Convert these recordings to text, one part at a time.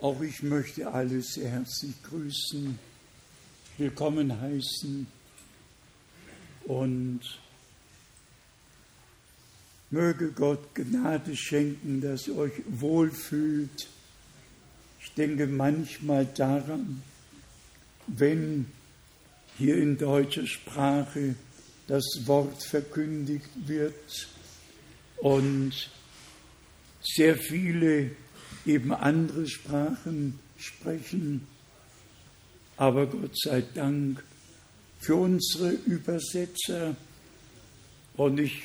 Auch ich möchte alle sehr herzlich grüßen, willkommen heißen und möge Gott Gnade schenken, dass ihr euch wohlfühlt. Ich denke manchmal daran, wenn hier in deutscher Sprache das Wort verkündigt wird und sehr viele eben andere Sprachen sprechen. Aber Gott sei Dank für unsere Übersetzer. Und ich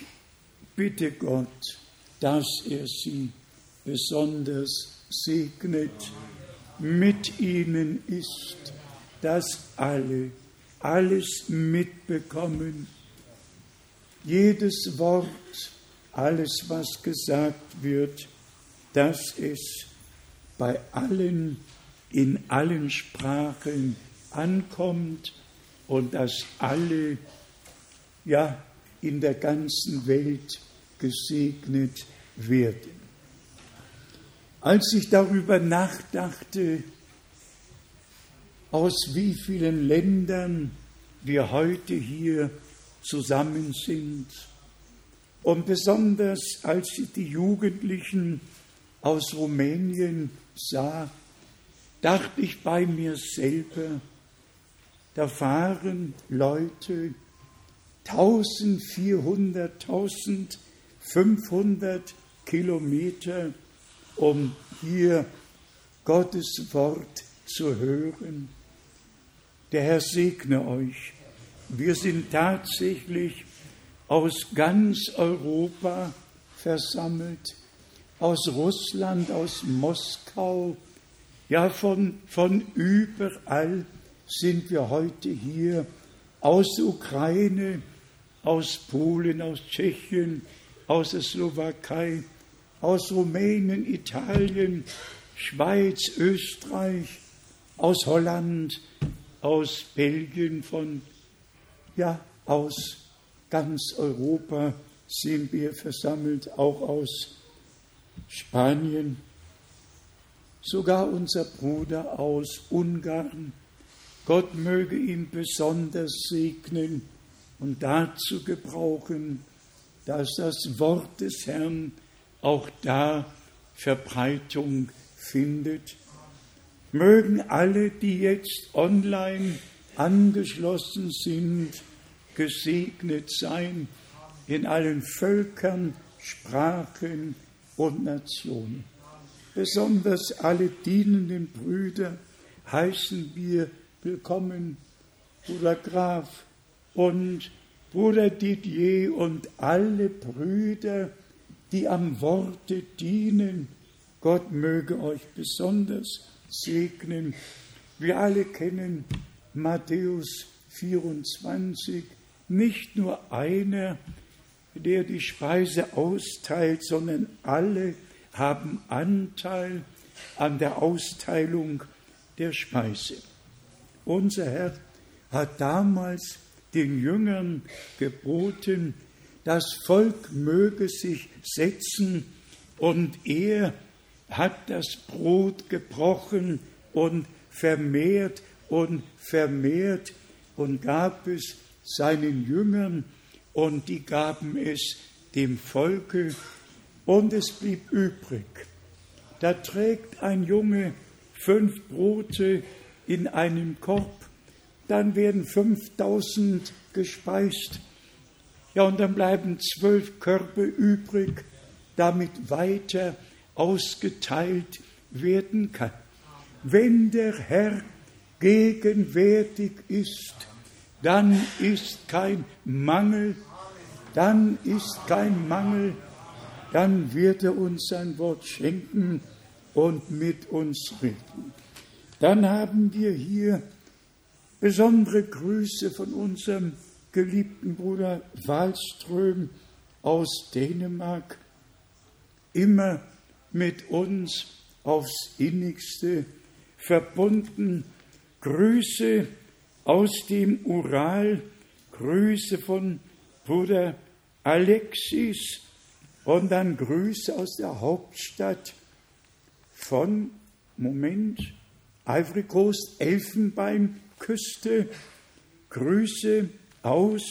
bitte Gott, dass er sie besonders segnet, mit ihnen ist, dass alle alles mitbekommen, jedes Wort, alles, was gesagt wird, dass es bei allen, in allen Sprachen ankommt und dass alle, ja, in der ganzen Welt gesegnet werden. Als ich darüber nachdachte, aus wie vielen Ländern wir heute hier zusammen sind, und besonders als ich die Jugendlichen aus Rumänien sah, dachte ich bei mir selber, da fahren Leute 1400, 1500 Kilometer, um hier Gottes Wort zu hören. Der Herr segne euch. Wir sind tatsächlich aus ganz Europa versammelt, aus Russland, aus Moskau, ja von, von überall sind wir heute hier, aus Ukraine, aus Polen, aus Tschechien, aus der Slowakei, aus Rumänien, Italien, Schweiz, Österreich, aus Holland, aus Belgien, von, ja, aus ganz Europa sind wir versammelt, auch aus Spanien, sogar unser Bruder aus Ungarn. Gott möge ihn besonders segnen und dazu gebrauchen, dass das Wort des Herrn auch da Verbreitung findet. Mögen alle, die jetzt online angeschlossen sind, gesegnet sein in allen Völkern, Sprachen und Nationen. Besonders alle dienenden Brüder heißen wir willkommen, Bruder Graf und Bruder Didier und alle Brüder, die am Worte dienen. Gott möge euch besonders segnen. Wir alle kennen Matthäus 24, nicht nur einer, der die Speise austeilt, sondern alle haben Anteil an der Austeilung der Speise. Unser Herr hat damals den Jüngern geboten, das Volk möge sich setzen und er hat das Brot gebrochen und vermehrt und vermehrt und gab es seinen Jüngern und die gaben es dem Volke und es blieb übrig. Da trägt ein Junge fünf Brote in einem Korb, dann werden 5000 gespeist. Ja, und dann bleiben zwölf Körbe übrig, damit weiter ausgeteilt werden kann. Wenn der Herr gegenwärtig ist, dann ist kein Mangel, dann ist kein Mangel, dann wird er uns sein Wort schenken und mit uns reden. Dann haben wir hier besondere Grüße von unserem geliebten Bruder Wallström aus Dänemark, immer mit uns aufs innigste verbunden. Grüße aus dem Ural, Grüße von Bruder Alexis und dann Grüße aus der Hauptstadt von Moment, Ivory Coast, Elfenbeinküste, Grüße aus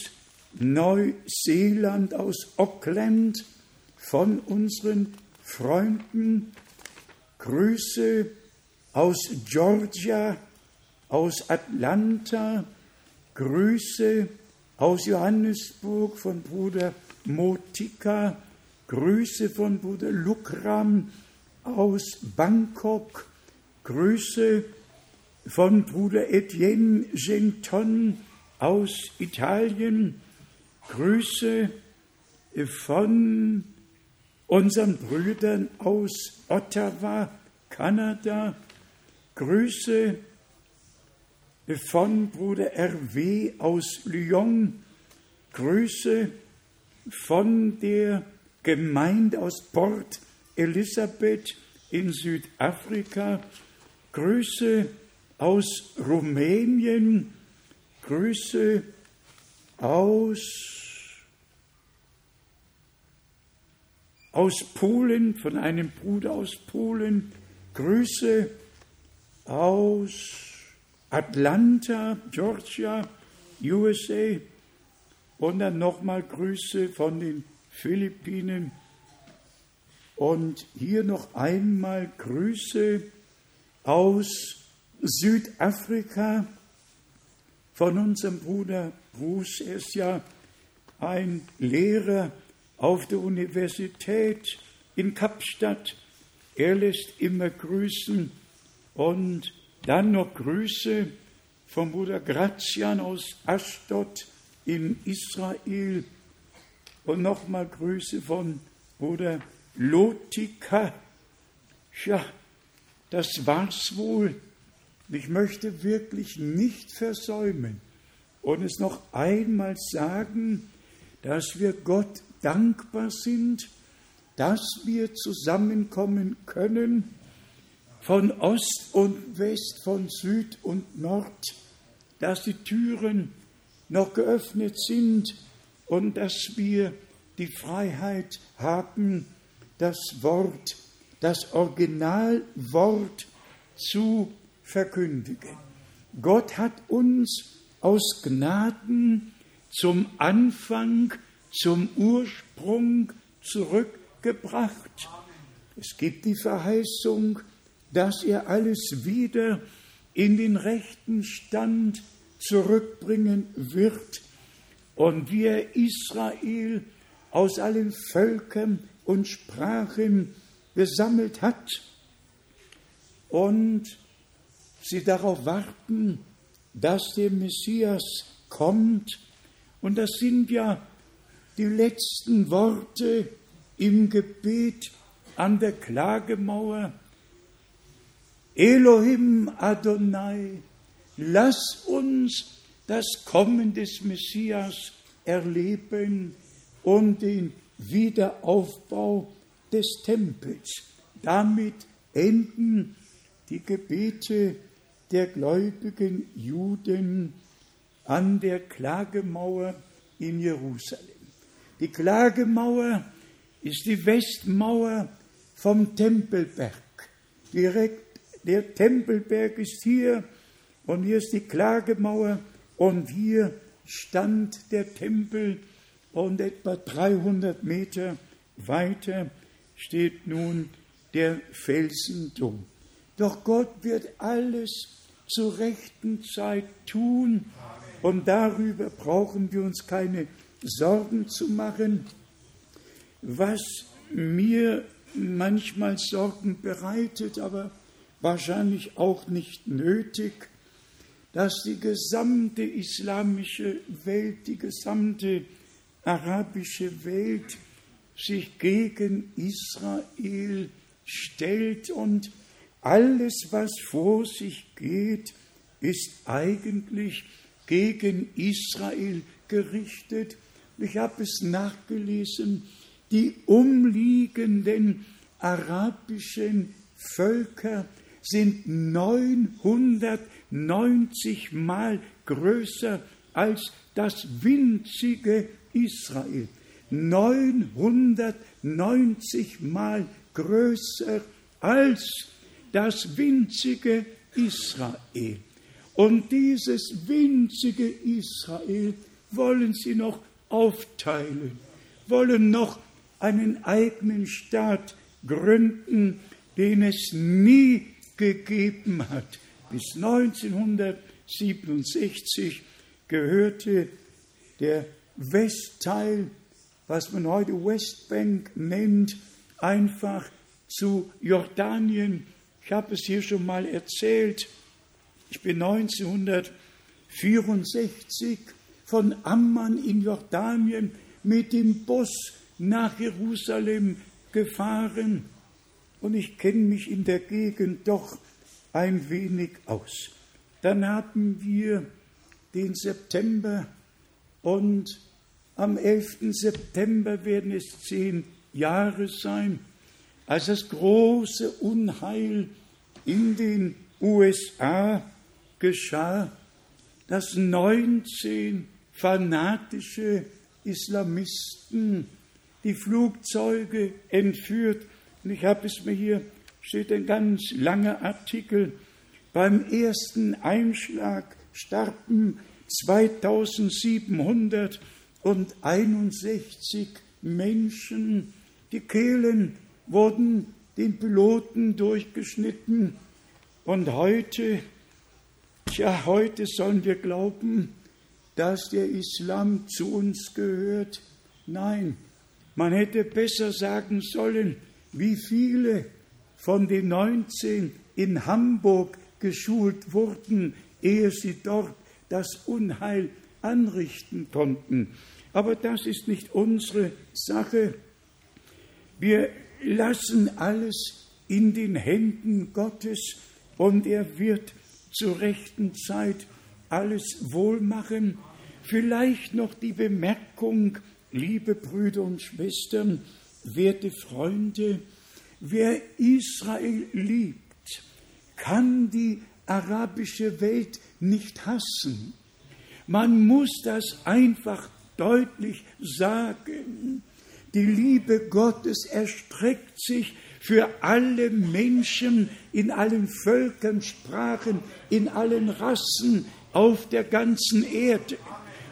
Neuseeland, aus Auckland von unseren Freunden, Grüße aus Georgia, aus Atlanta, Grüße aus Johannesburg von Bruder Motika, Grüße von Bruder Lukram aus Bangkok, Grüße von Bruder Etienne Genton aus Italien, Grüße von unseren Brüdern aus Ottawa, Kanada, Grüße von Bruder RW aus Lyon, Grüße von der Gemeinde aus Port Elisabeth in Südafrika, Grüße aus Rumänien, Grüße aus, aus Polen, von einem Bruder aus Polen, Grüße aus Atlanta, Georgia, USA und dann nochmal Grüße von den Philippinen und hier noch einmal Grüße aus Südafrika von unserem Bruder Bruce. Er ist ja ein Lehrer auf der Universität in Kapstadt. Er lässt immer grüßen und dann noch Grüße vom Bruder Grazian aus Ashdod in Israel und nochmal Grüße von Bruder Lotika. Ja, das war's wohl. Ich möchte wirklich nicht versäumen und es noch einmal sagen, dass wir Gott dankbar sind, dass wir zusammenkommen können von Ost und West, von Süd und Nord, dass die Türen noch geöffnet sind und dass wir die Freiheit haben, das Wort, das Originalwort zu verkündigen. Gott hat uns aus Gnaden zum Anfang, zum Ursprung zurückgebracht. Es gibt die Verheißung, dass er alles wieder in den rechten Stand zurückbringen wird und wie er Israel aus allen Völkern und Sprachen gesammelt hat und sie darauf warten, dass der Messias kommt. Und das sind ja die letzten Worte im Gebet an der Klagemauer. Elohim Adonai, lass uns das Kommen des Messias erleben und den Wiederaufbau des Tempels. Damit enden die Gebete der gläubigen Juden an der Klagemauer in Jerusalem. Die Klagemauer ist die Westmauer vom Tempelberg. Direkt, der Tempelberg ist hier und hier ist die Klagemauer und hier stand der Tempel und etwa 300 Meter weiter steht nun der Felsendom. Doch Gott wird alles zur rechten Zeit tun. Und darüber brauchen wir uns keine Sorgen zu machen. Was mir manchmal Sorgen bereitet, aber wahrscheinlich auch nicht nötig, dass die gesamte islamische Welt, die gesamte arabische Welt sich gegen Israel stellt und alles, was vor sich geht, ist eigentlich gegen Israel gerichtet. Ich habe es nachgelesen, die umliegenden arabischen Völker sind 990 Mal größer als das winzige Israel. 990 Mal größer als das winzige Israel. Und dieses winzige Israel wollen sie noch aufteilen, wollen noch einen eigenen Staat gründen, den es nie gegeben hat. Bis 1967 gehörte der Westteil, was man heute Westbank nennt, einfach zu Jordanien. Ich habe es hier schon mal erzählt. Ich bin 1964 von Amman in Jordanien mit dem Bus nach Jerusalem gefahren und ich kenne mich in der Gegend doch ein wenig aus. Dann haben wir den September und am 11. September werden es zehn Jahre sein, als das große Unheil in den USA geschah, dass 19 fanatische Islamisten die Flugzeuge entführt. Und ich habe es mir hier, steht ein ganz langer Artikel. Beim ersten Einschlag starben 2761 Menschen. Die Kehlen wurden den Piloten durchgeschnitten. Und heute, tja, heute sollen wir glauben, dass der Islam zu uns gehört. Nein, man hätte besser sagen sollen, wie viele von den 19 in Hamburg geschult wurden, ehe sie dort das Unheil anrichten konnten. Aber das ist nicht unsere Sache. Wir lassen alles in den Händen Gottes und er wird zur rechten Zeit alles wohlmachen. Vielleicht noch die Bemerkung, liebe Brüder und Schwestern, werte Freunde, wer Israel liebt, kann die arabische Welt nicht hassen. Man muss das einfach deutlich sagen. Die Liebe Gottes erstreckt sich für alle Menschen in allen Völkern, Sprachen, in allen Rassen auf der ganzen Erde.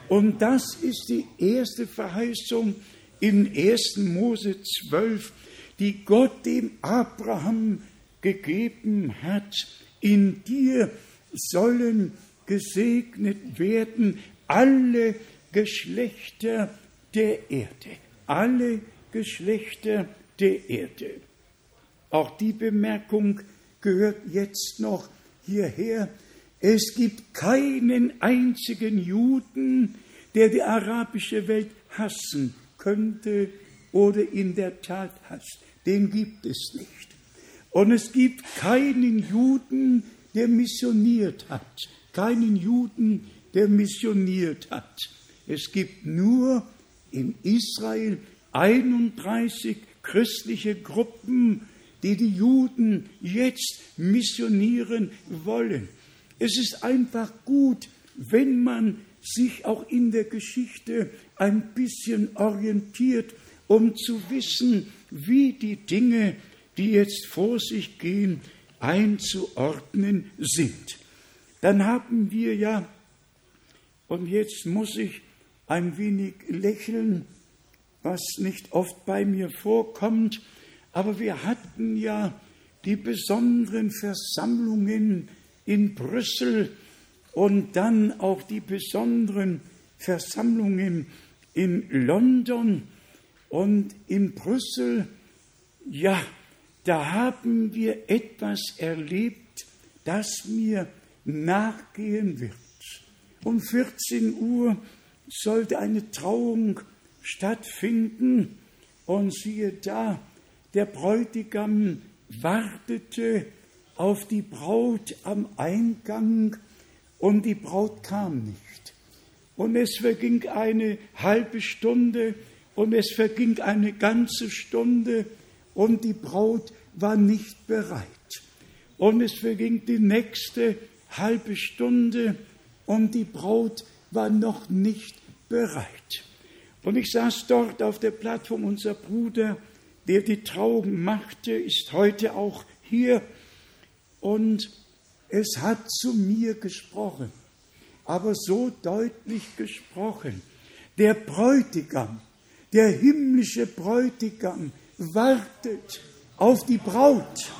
Und das ist die erste Verheißung in 1. Mose 12, die Gott dem Abraham gegeben hat. In dir sollen gesegnet werden alle Geschlechter der Erde. Alle Geschlechter der Erde. Auch die Bemerkung gehört jetzt noch hierher. Es gibt keinen einzigen Juden, der die arabische Welt hassen könnte oder in der Tat hasst. Den gibt es nicht. Und es gibt keinen Juden, der missioniert hat. Keinen Juden, der missioniert hat. Es gibt nur in Israel 31 christliche Gruppen, die die Juden jetzt missionieren wollen. Es ist einfach gut, wenn man sich auch in der Geschichte ein bisschen orientiert, um zu wissen, wie die Dinge, die jetzt vor sich gehen, einzuordnen sind. Dann haben wir ja, und jetzt muss ich ein wenig lächeln, was nicht oft bei mir vorkommt, aber wir hatten ja die besonderen Versammlungen in Brüssel und dann auch die besonderen Versammlungen in London und in Brüssel. Ja, da haben wir etwas erlebt, das mir nachgehen wird. Um 14 Uhr sollte eine Trauung stattfinden und siehe da, der Bräutigam wartete auf die Braut am Eingang und die Braut kam nicht. Und es verging eine halbe Stunde und es verging eine ganze Stunde und die Braut war nicht bereit. Und es verging die nächste halbe Stunde und die Braut war noch nicht bereit. Und ich saß dort auf der Plattform, unser Bruder, der die Trauung machte, ist heute auch hier und es hat zu mir gesprochen, aber so deutlich gesprochen. Der Bräutigam, der himmlische Bräutigam wartet auf die Braut.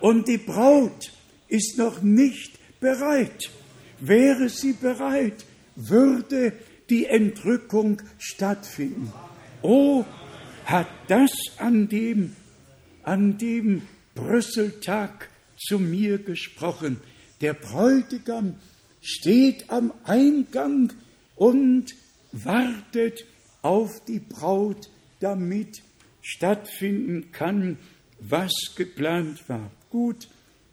Und die Braut ist noch nicht bereit. Wäre sie bereit, würde die Entrückung stattfinden. Oh, hat das an dem, an dem Brüsseltag zu mir gesprochen. Der Bräutigam steht am Eingang und wartet auf die Braut, damit stattfinden kann, was geplant war. Gut,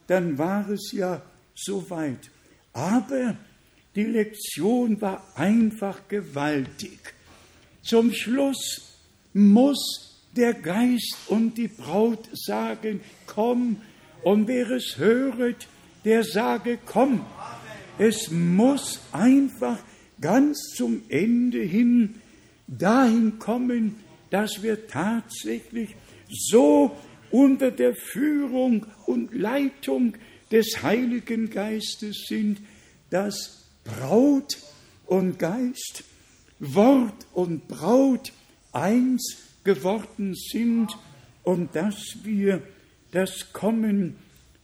dann war es ja soweit. Aber die Lektion war einfach gewaltig. Zum Schluss muss der Geist und die Braut sagen, komm, und wer es höret, der sage, komm. Es muss einfach ganz zum Ende hin dahin kommen, dass wir tatsächlich so unter der Führung und Leitung des Heiligen Geistes sind, dass Braut und Geist, Wort und Braut eins geworden sind und dass wir das Kommen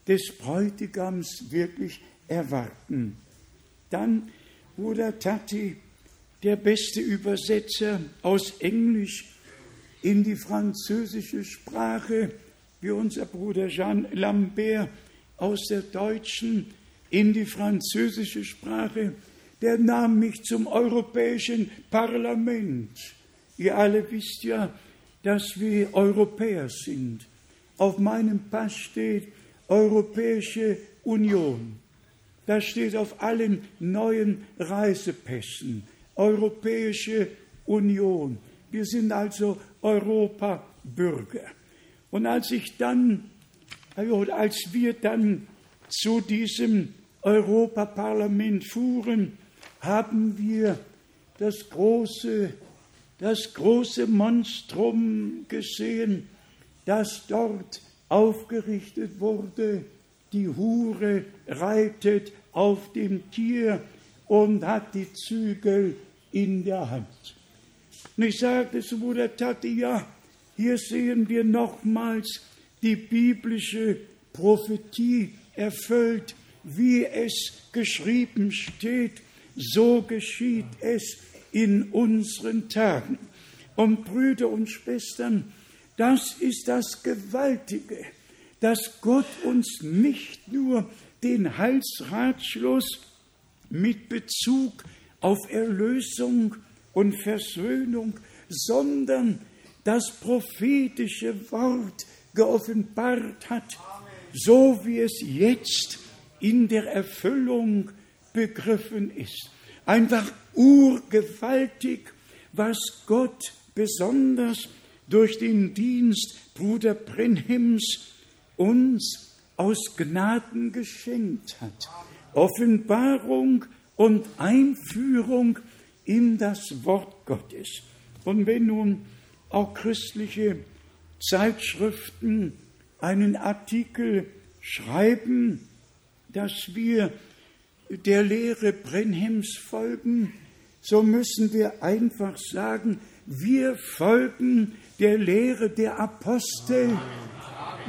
des Bräutigams wirklich erwarten. Dann Bruder Tati, der beste Übersetzer aus Englisch in die französische Sprache, wie unser Bruder Jean Lambert aus der deutschen in die französische Sprache, der nahm mich zum Europäischen Parlament. Ihr alle wisst ja, dass wir Europäer sind. Auf meinem Pass steht Europäische Union. Das steht auf allen neuen Reisepässen. Europäische Union. Wir sind also Europabürger. Und als ich dann, als wir dann zu diesem Europaparlament fuhren, haben wir das große, das große Monstrum gesehen, das dort aufgerichtet wurde. Die Hure reitet auf dem Tier und hat die Zügel in der Hand. Und ich sagte zu Bruder Tati, ja, hier sehen wir nochmals die biblische Prophetie erfüllt, wie es geschrieben steht, so geschieht es in unseren Tagen. Und Brüder und Schwestern, das ist das Gewaltige, dass Gott uns nicht nur den Heilsratschluss mit Bezug auf Erlösung und Versöhnung, sondern das prophetische Wort geoffenbart hat, so wie es jetzt in der Erfüllung begriffen ist. Einfach urgewaltig, was Gott besonders durch den Dienst Bruder Brenhims uns aus Gnaden geschenkt hat. Offenbarung und Einführung in das Wort Gottes. Und wenn nun auch christliche Zeitschriften einen Artikel schreiben, dass wir der Lehre Brenhems folgen, so müssen wir einfach sagen, wir folgen der Lehre der Apostel,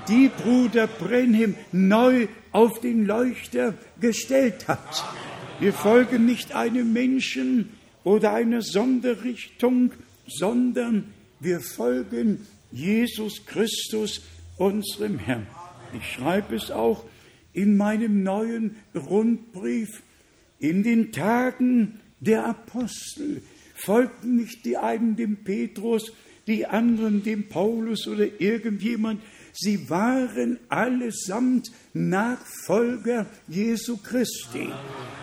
die Bruder Brenhem neu auf den Leuchter gestellt hat. Wir folgen nicht einem Menschen oder einer Sonderrichtung, sondern wir folgen Jesus Christus, unserem Herrn. Ich schreibe es auch in meinem neuen Rundbrief. In den Tagen der Apostel folgten nicht die einen dem Petrus, die anderen dem Paulus oder irgendjemand. Sie waren allesamt Nachfolger Jesu Christi.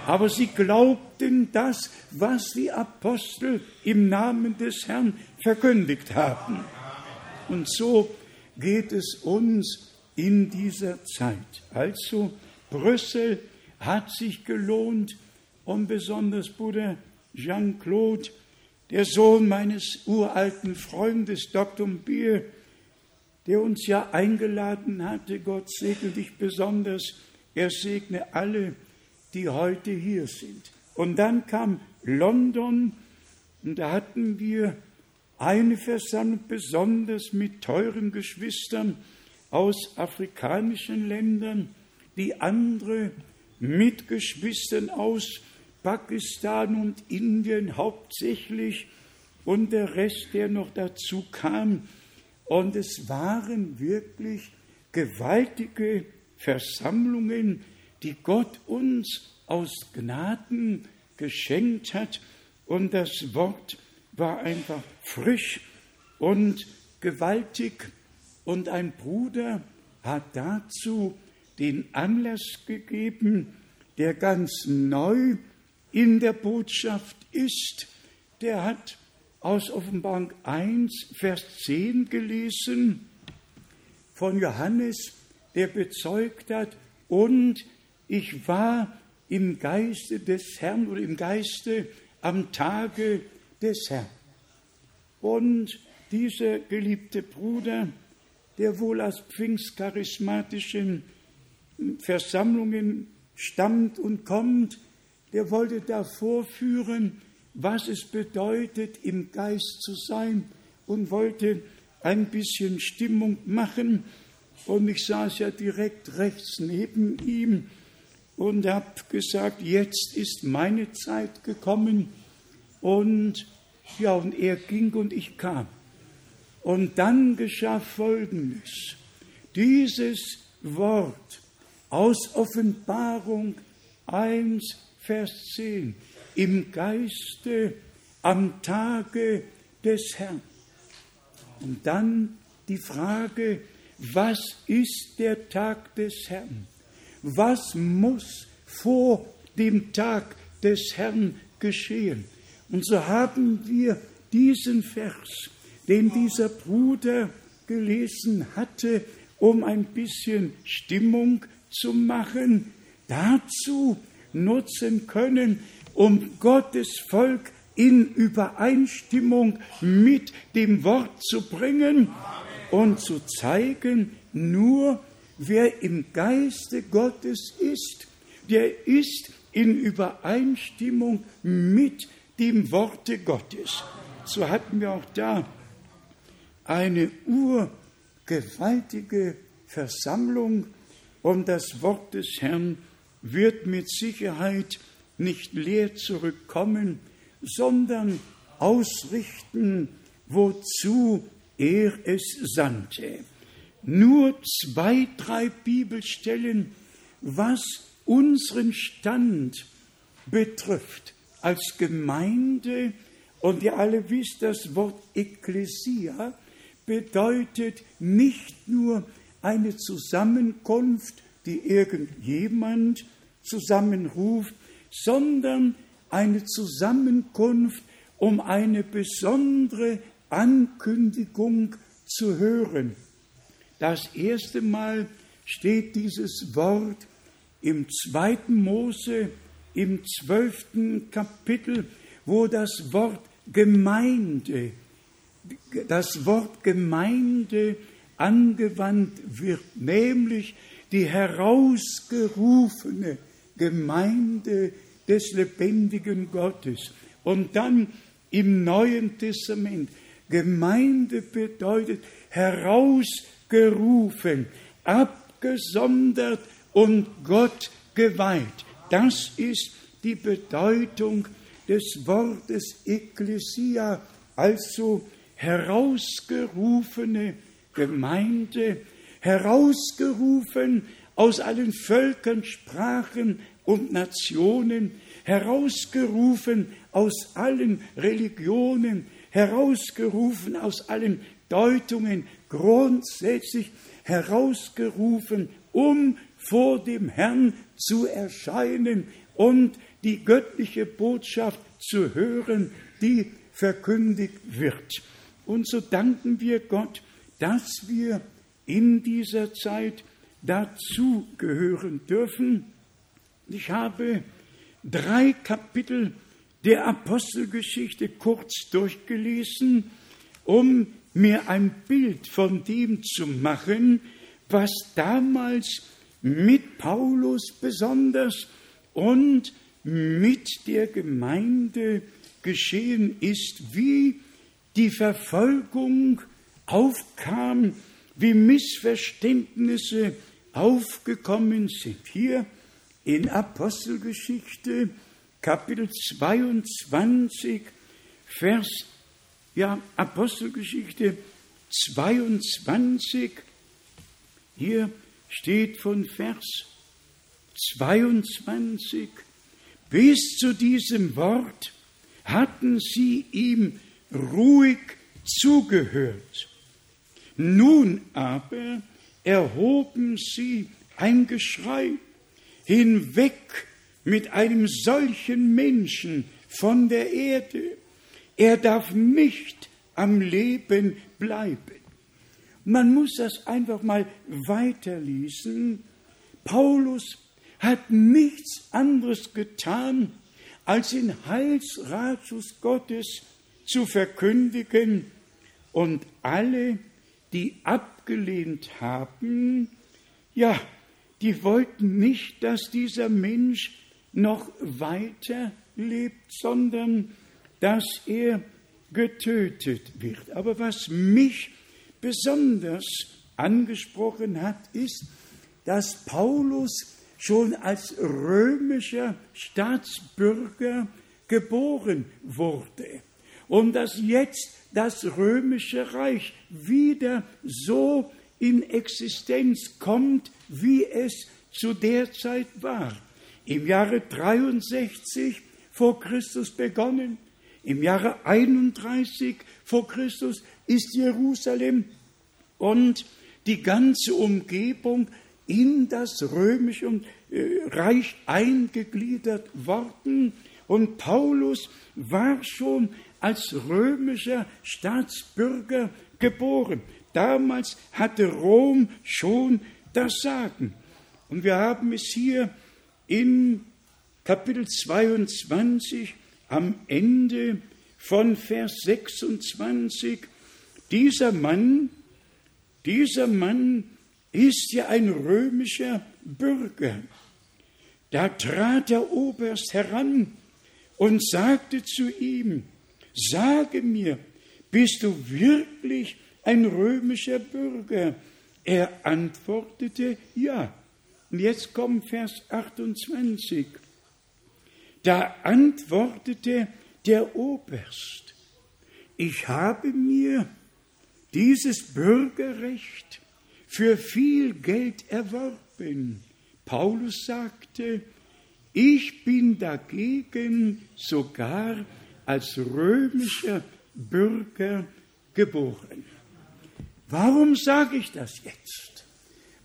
Aber sie glaubten das, was die Apostel im Namen des Herrn verkündigt haben. Und so geht es uns in dieser Zeit. Also Brüssel hat sich gelohnt und besonders Bruder Jean-Claude, der Sohn meines uralten Freundes Dr. Bier, der uns ja eingeladen hatte, Gott segne dich besonders, er segne alle, die heute hier sind. Und dann kam London und da hatten wir eine Versammlung besonders mit teuren Geschwistern aus afrikanischen Ländern, die andere mit Geschwistern aus Pakistan und Indien hauptsächlich und der Rest, der noch dazu kam. Und es waren wirklich gewaltige Versammlungen, die Gott uns aus Gnaden geschenkt hat. Und das Wort war einfach frisch und gewaltig. Und ein Bruder hat dazu den Anlass gegeben, der ganz neu in der Botschaft ist. Der hat aus Offenbarung 1, Vers 10 gelesen von Johannes, der bezeugt hat, und ich war im Geiste des Herrn oder im Geiste am Tage des Herrn. Und dieser geliebte Bruder, der wohl aus pfingstcharismatischen Versammlungen stammt und kommt, der wollte da vorführen, was es bedeutet, im Geist zu sein und wollte ein bisschen Stimmung machen. Und ich saß ja direkt rechts neben ihm und habe gesagt, jetzt ist meine Zeit gekommen. Und ja, und er ging und ich kam. Und dann geschah Folgendes. Dieses Wort aus Offenbarung 1, Vers 10, im Geiste am Tage des Herrn. Und dann die Frage, was ist der Tag des Herrn? Was muss vor dem Tag des Herrn geschehen? Und so haben wir diesen Vers, den dieser Bruder gelesen hatte, um ein bisschen Stimmung zu machen, dazu nutzen können, um Gottes Volk in Übereinstimmung mit dem Wort zu bringen und zu zeigen, nur wer im Geiste Gottes ist, der ist in Übereinstimmung mit dem Worte Gottes. So hatten wir auch da eine urgewaltige Versammlung und das Wort des Herrn wird mit Sicherheit nicht leer zurückkommen, sondern ausrichten, wozu er es sandte. Nur zwei, drei Bibelstellen, was unseren Stand betrifft als Gemeinde, und ihr alle wisst, das Wort Ekklesia bedeutet nicht nur eine Zusammenkunft, die irgendjemand zusammenruft, sondern eine Zusammenkunft, um eine besondere Ankündigung zu hören. Das erste Mal steht dieses Wort im zweiten Mose, im zwölften Kapitel, wo das Wort Gemeinde, das Wort Gemeinde angewandt wird, nämlich die herausgerufene Gemeinde des lebendigen Gottes. Und dann im Neuen Testament, Gemeinde bedeutet herausgerufen, abgesondert und Gott geweiht. Das ist die Bedeutung des Wortes Ekklesia, also herausgerufene Gemeinde, herausgerufen aus allen Völkern, Sprachen und Nationen, herausgerufen aus allen Religionen, herausgerufen aus allen Deutungen, grundsätzlich herausgerufen, um vor dem Herrn zu erscheinen und die göttliche Botschaft zu hören, die verkündigt wird. Und so danken wir Gott, dass wir in dieser Zeit dazu gehören dürfen. Ich habe drei Kapitel der Apostelgeschichte kurz durchgelesen, um mir ein Bild von dem zu machen, was damals mit Paulus besonders und mit der Gemeinde geschehen ist, wie die Verfolgung aufkam, wie Missverständnisse aufgekommen sind. Hier in Apostelgeschichte Kapitel 22, Vers, ja, Apostelgeschichte 22, hier steht von Vers 22, bis zu diesem Wort hatten sie ihm ruhig zugehört. Nun aber erhoben sie ein Geschrei hinweg mit einem solchen Menschen von der Erde. Er darf nicht am Leben bleiben. Man muss das einfach mal weiterlesen. Paulus hat nichts anderes getan, als den Heilsratschluss Gottes zu verkündigen und alle, die abgelehnt haben, ja, die wollten nicht, dass dieser Mensch noch weiter lebt, sondern dass er getötet wird. Aber was mich besonders angesprochen hat, ist, dass Paulus schon als römischer Staatsbürger geboren wurde und dass jetzt das römische Reich wieder so in Existenz kommt, wie es zu der Zeit war. Im Jahre 63 vor Christus begonnen, im Jahre 31 vor Christus ist Jerusalem und die ganze Umgebung in das römische äh, Reich eingegliedert worden. Und Paulus war schon als römischer Staatsbürger geboren. Damals hatte Rom schon das Sagen. Und wir haben es hier in Kapitel 22 am Ende von Vers 26. Dieser Mann, dieser Mann ist ja ein römischer Bürger. Da trat der Oberst heran und sagte zu ihm, sage mir, bist du wirklich ein römischer Bürger? Er antwortete, ja. Und jetzt kommt Vers 28. Da antwortete der Oberst, ich habe mir dieses Bürgerrecht für viel Geld erworben. Paulus sagte, ich bin dagegen sogar als römischer Bürger geboren. Warum sage ich das jetzt?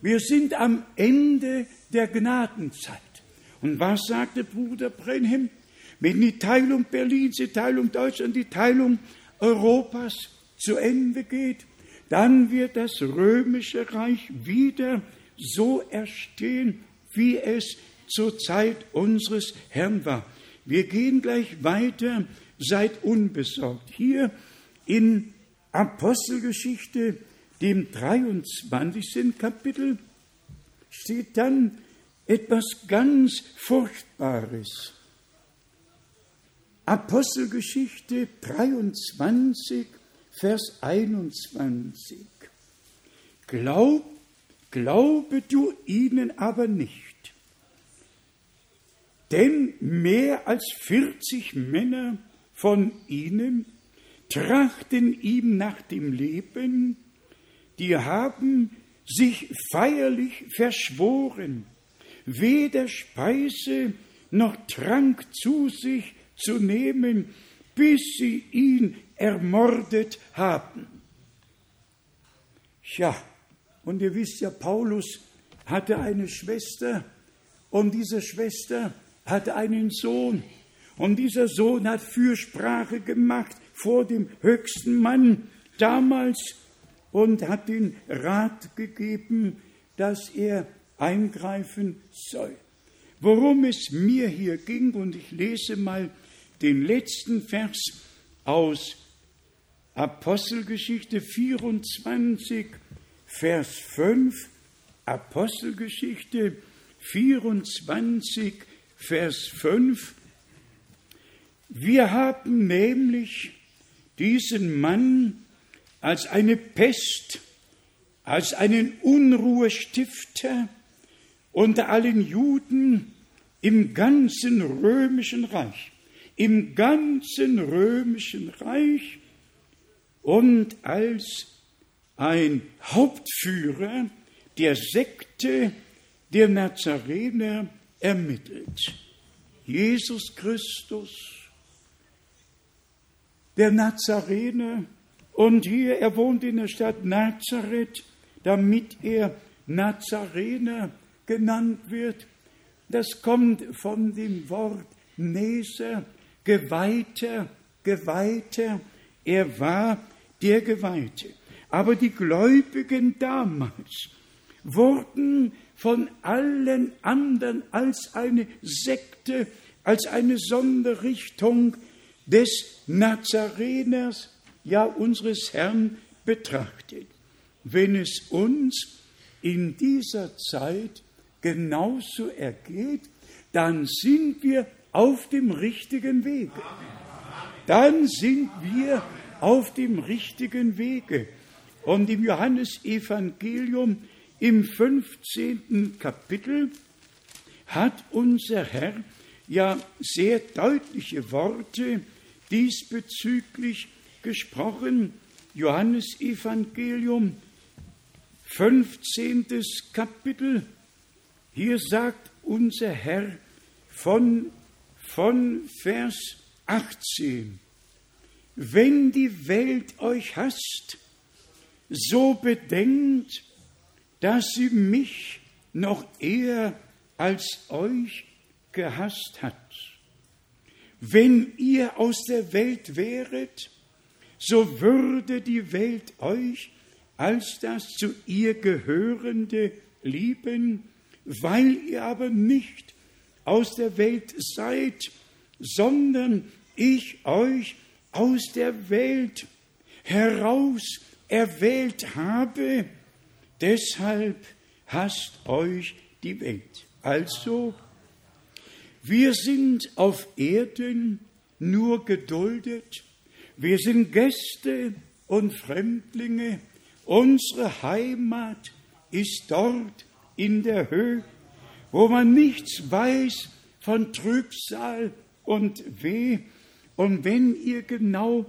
Wir sind am Ende der Gnadenzeit. Und was sagte Bruder Brenhem? Wenn die Teilung Berlins, die Teilung Deutschlands, die Teilung Europas zu Ende geht, dann wird das römische Reich wieder so erstehen, wie es zur Zeit unseres Herrn war. Wir gehen gleich weiter, seid unbesorgt. Hier in Apostelgeschichte, dem 23. Kapitel, steht dann etwas ganz Furchtbares. Apostelgeschichte 23, Vers 21. Glaub, glaube du ihnen aber nicht, denn mehr als 40 Männer von ihnen trachten ihm nach dem Leben, die haben sich feierlich verschworen, weder Speise noch Trank zu sich zu nehmen, bis sie ihn ermordet haben. Tja, und ihr wisst ja, Paulus hatte eine Schwester und diese Schwester hatte einen Sohn. Und dieser Sohn hat Fürsprache gemacht vor dem höchsten Mann damals und hat den Rat gegeben, dass er eingreifen soll. Worum es mir hier ging, und ich lese mal den letzten Vers aus Apostelgeschichte 24, Vers 5, Apostelgeschichte 24, Vers 5. Wir haben nämlich diesen Mann als eine Pest, als einen Unruhestifter unter allen Juden im ganzen römischen Reich, im ganzen römischen Reich und als ein Hauptführer der Sekte der Nazarener ermittelt. Jesus Christus, der Nazarener, und hier, er wohnt in der Stadt Nazareth, damit er Nazarener genannt wird. Das kommt von dem Wort Neser, Geweihter, Geweihter. Er war der Geweihte. Aber die Gläubigen damals wurden von allen anderen als eine Sekte, als eine Sonderrichtung des Nazareners, ja unseres Herrn betrachtet. Wenn es uns in dieser Zeit genauso ergeht, dann sind wir auf dem richtigen Wege. Dann sind wir auf dem richtigen Wege. Und im Johannesevangelium im 15. Kapitel hat unser Herr ja sehr deutliche Worte diesbezüglich gesprochen. Johannesevangelium 15. Kapitel. Hier sagt unser Herr von, von Vers 18, wenn die Welt euch hasst, so bedenkt, dass sie mich noch eher als euch gehasst hat. Wenn ihr aus der Welt wäret, so würde die Welt euch als das zu ihr gehörende lieben, weil ihr aber nicht aus der Welt seid, sondern ich euch aus der Welt heraus erwählt habe, deshalb hasst euch die Welt. Also, wir sind auf Erden nur geduldet, wir sind Gäste und Fremdlinge, unsere Heimat ist dort in der Höhe, wo man nichts weiß von Trübsal und Weh. Und wenn ihr genau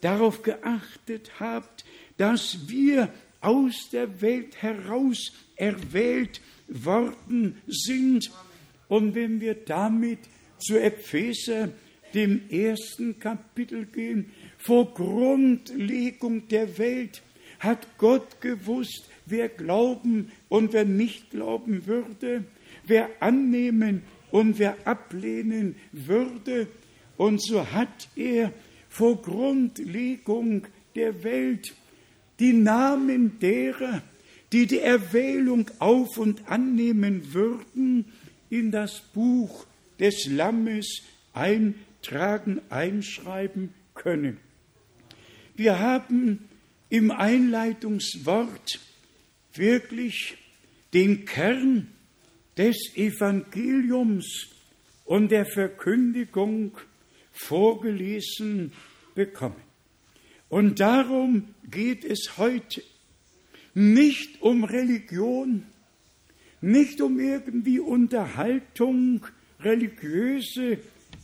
darauf geachtet habt, dass wir aus der Welt heraus erwählt worden sind, und wenn wir damit zu Epheser, dem ersten Kapitel gehen, vor Grundlegung der Welt hat Gott gewusst, wer glauben und wer nicht glauben würde, wer annehmen und wer ablehnen würde. Und so hat er vor Grundlegung der Welt die Namen derer, die die Erwählung auf und annehmen würden, in das Buch des Lammes eintragen, einschreiben können. Wir haben im Einleitungswort wirklich den Kern des Evangeliums und der Verkündigung vorgelesen bekommen. Und darum geht es heute nicht um Religion, nicht um irgendwie Unterhaltung, religiöse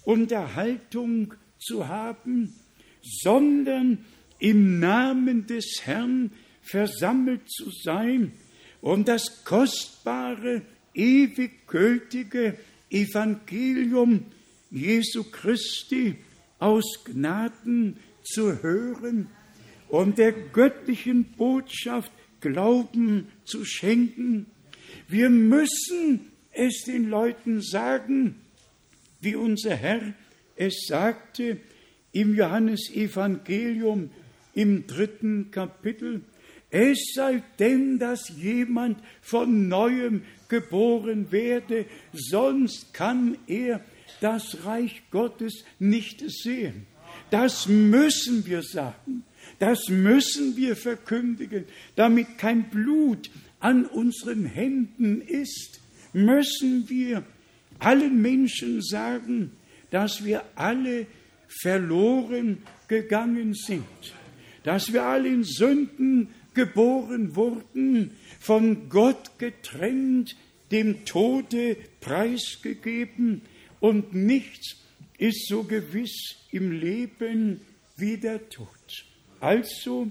Unterhaltung zu haben, sondern im Namen des Herrn versammelt zu sein und das kostbare, ewig gültige Evangelium Jesu Christi aus Gnaden zu hören und der göttlichen Botschaft Glauben zu schenken. Wir müssen es den Leuten sagen, wie unser Herr es sagte im Johannesevangelium im dritten Kapitel. Es sei denn, dass jemand von neuem geboren werde, sonst kann er das Reich Gottes nicht sehen. Das müssen wir sagen. Das müssen wir verkündigen. Damit kein Blut an unseren Händen ist, müssen wir allen Menschen sagen, dass wir alle verloren gegangen sind, dass wir alle in Sünden geboren wurden, von Gott getrennt, dem Tode preisgegeben und nichts ist so gewiss im Leben wie der Tod. Also,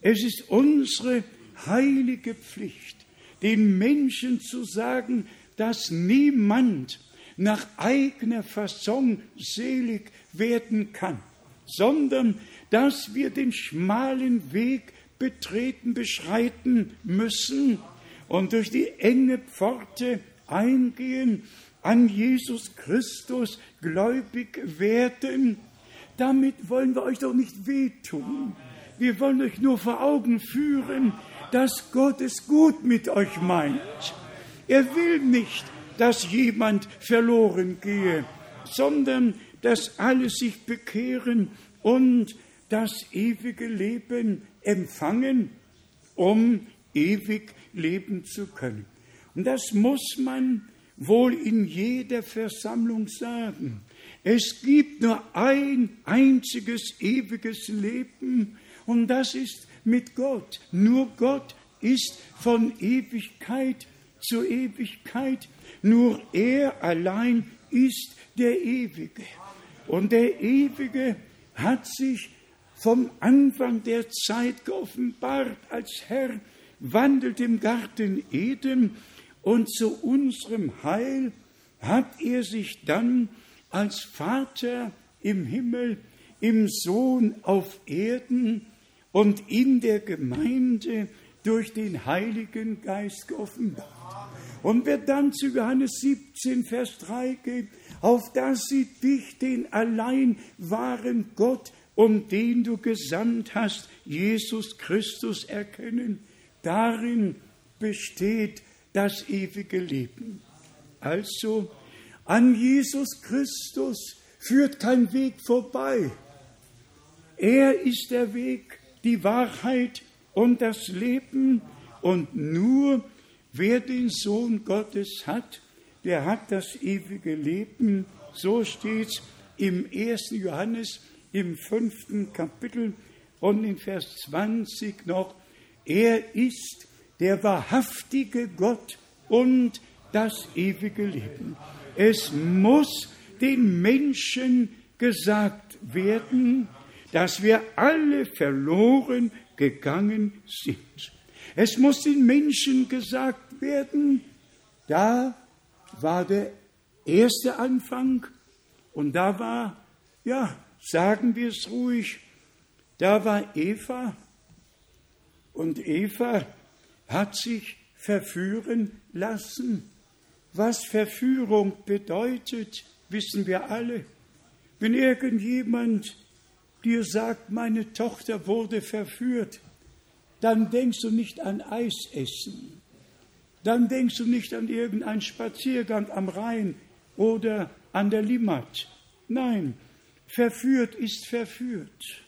es ist unsere heilige Pflicht, den Menschen zu sagen, dass niemand nach eigener Fasson selig werden kann, sondern dass wir den schmalen Weg betreten, beschreiten müssen und durch die enge Pforte eingehen, an Jesus Christus gläubig werden. Damit wollen wir euch doch nicht wehtun. Wir wollen euch nur vor Augen führen, dass Gott es gut mit euch meint. Er will nicht, dass jemand verloren gehe, sondern dass alle sich bekehren und das ewige Leben empfangen, um ewig leben zu können. Und das muss man wohl in jeder Versammlung sagen. Es gibt nur ein einziges ewiges Leben und das ist mit Gott. Nur Gott ist von Ewigkeit zu Ewigkeit. Nur er allein ist der Ewige. Und der Ewige hat sich vom Anfang der Zeit geoffenbart als Herr, wandelt im Garten Eden und zu unserem Heil hat er sich dann als Vater im Himmel, im Sohn auf Erden und in der Gemeinde durch den Heiligen Geist geoffenbart. Und wer dann zu Johannes 17, Vers 3 geht, auf dass sie dich, den allein wahren Gott, um den du gesandt hast, Jesus Christus erkennen, darin besteht das ewige Leben. Also an Jesus Christus führt kein Weg vorbei. Er ist der Weg, die Wahrheit und das Leben. Und nur wer den Sohn Gottes hat, der hat das ewige Leben. So steht es im 1. Johannes im fünften Kapitel und in Vers 20 noch. Er ist der wahrhaftige Gott und das ewige Leben. Es muss den Menschen gesagt werden, dass wir alle verloren gegangen sind. Es muss den Menschen gesagt werden, da war der erste Anfang und da war, ja, sagen wir es ruhig, da war Eva und Eva hat sich verführen lassen. Was Verführung bedeutet, wissen wir alle. Wenn irgendjemand dir sagt, meine Tochter wurde verführt, dann denkst du nicht an Eisessen, dann denkst du nicht an irgendeinen Spaziergang am Rhein oder an der Limmat. Nein, verführt ist verführt.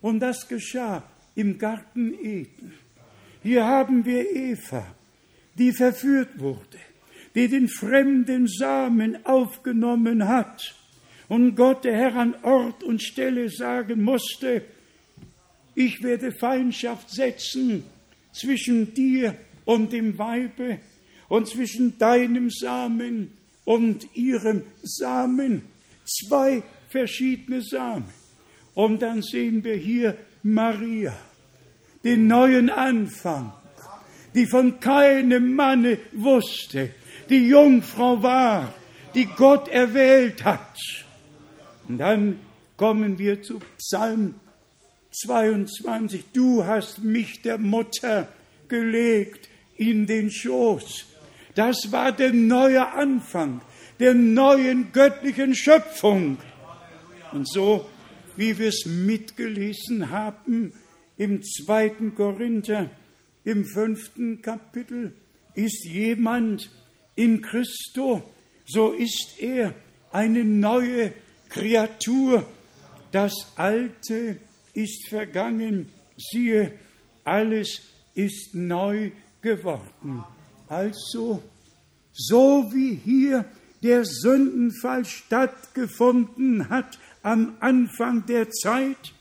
Und das geschah im Garten Eden. Hier haben wir Eva, die verführt wurde, die den fremden Samen aufgenommen hat und Gott, der Herr, an Ort und Stelle sagen musste, ich werde Feindschaft setzen zwischen dir und dem Weibe und zwischen deinem Samen und ihrem Samen. Zwei verschiedene Samen. Und dann sehen wir hier Maria den neuen Anfang, die von keinem Manne wusste, die Jungfrau war, die Gott erwählt hat. Und dann kommen wir zu Psalm 22. Du hast mich der Mutter gelegt in den Schoß. Das war der neue Anfang der neuen göttlichen Schöpfung. Und so, wie wir es mitgelesen haben, im zweiten Korinther, im fünften Kapitel, ist jemand in Christo, so ist er eine neue Kreatur. Das Alte ist vergangen, siehe, alles ist neu geworden. Also, so wie hier der Sündenfall stattgefunden hat am Anfang der Zeit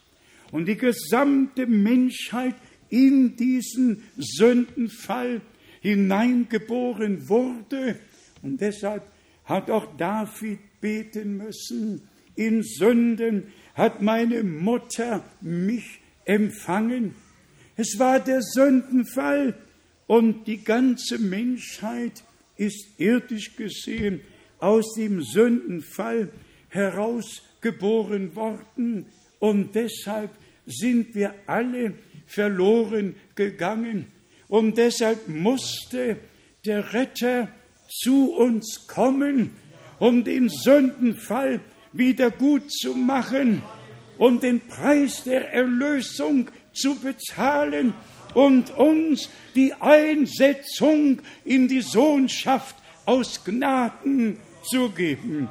und die gesamte Menschheit in diesen Sündenfall hineingeboren wurde. Und deshalb hat auch David beten müssen, in Sünden hat meine Mutter mich empfangen. Es war der Sündenfall und die ganze Menschheit ist irdisch gesehen aus dem Sündenfall herausgeboren worden und deshalb sind wir alle verloren gegangen und deshalb musste der Retter zu uns kommen, um den Sündenfall wieder gut zu machen und den Preis der Erlösung zu bezahlen und uns die Einsetzung in die Sohnschaft aus Gnaden zu geben.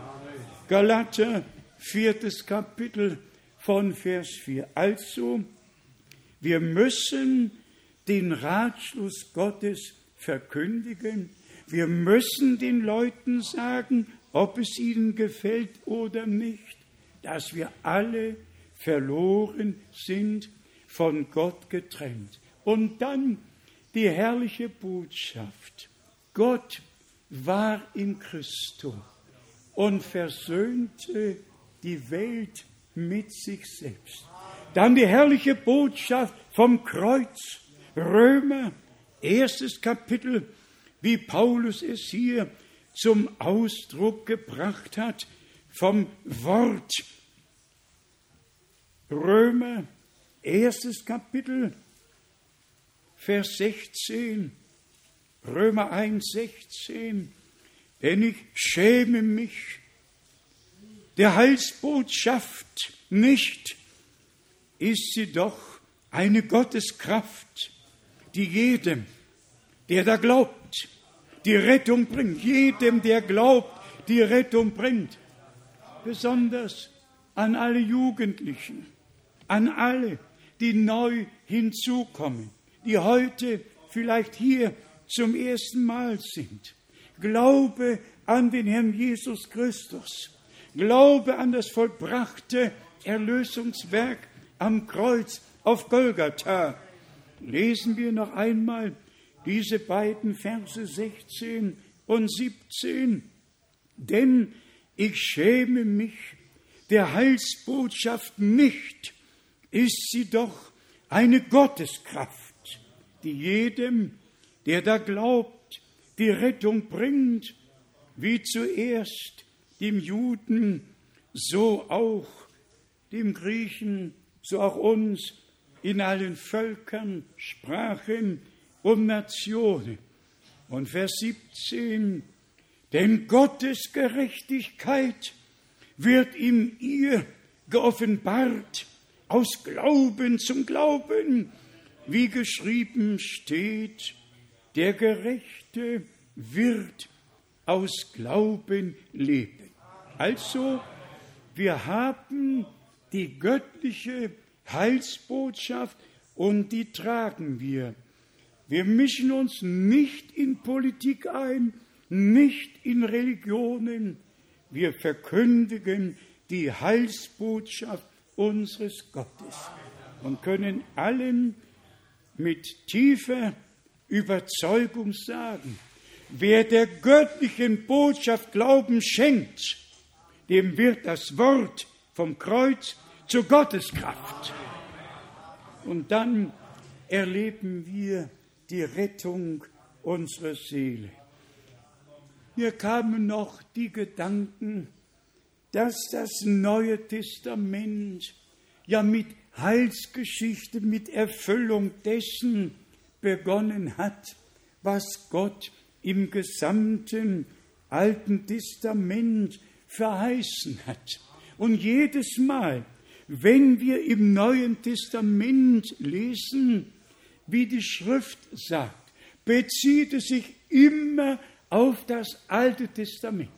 Galater, viertes Kapitel von Vers 4. Also, wir müssen den Ratschluss Gottes verkündigen. Wir müssen den Leuten sagen, ob es ihnen gefällt oder nicht, dass wir alle verloren sind, von Gott getrennt. Und dann die herrliche Botschaft. Gott war in Christus und versöhnte die Welt mit sich selbst. Dann die herrliche Botschaft vom Kreuz. Römer, erstes Kapitel, wie Paulus es hier zum Ausdruck gebracht hat, vom Wort. Römer, erstes Kapitel, Vers 16, Römer 1, 16, denn ich schäme mich. Der Heilsbotschaft nicht, ist sie doch eine Gotteskraft, die jedem, der da glaubt, die Rettung bringt. Jedem, der glaubt, die Rettung bringt. Besonders an alle Jugendlichen, an alle, die neu hinzukommen, die heute vielleicht hier zum ersten Mal sind. Glaube an den Herrn Jesus Christus. Glaube an das vollbrachte Erlösungswerk am Kreuz auf Golgatha. Lesen wir noch einmal diese beiden Verse 16 und 17. Denn ich schäme mich der Heilsbotschaft nicht, ist sie doch eine Gotteskraft, die jedem, der da glaubt, die Rettung bringt, wie zuerst dem Juden, so auch dem Griechen, so auch uns in allen Völkern, Sprachen und Nationen. Und Vers 17, denn Gottes Gerechtigkeit wird in ihr geoffenbart aus Glauben zum Glauben, wie geschrieben steht, der Gerechte wird aus Glauben leben. Also, wir haben die göttliche Heilsbotschaft und die tragen wir. Wir mischen uns nicht in Politik ein, nicht in Religionen. Wir verkündigen die Heilsbotschaft unseres Gottes und können allen mit tiefer Überzeugung sagen, wer der göttlichen Botschaft Glauben schenkt, dem wird das Wort vom Kreuz zur Gotteskraft. Und dann erleben wir die Rettung unserer Seele. Mir kamen noch die Gedanken, dass das Neue Testament ja mit Heilsgeschichte, mit Erfüllung dessen begonnen hat, was Gott im gesamten Alten Testament verheißen hat. Und jedes Mal, wenn wir im Neuen Testament lesen, wie die Schrift sagt, bezieht es sich immer auf das Alte Testament.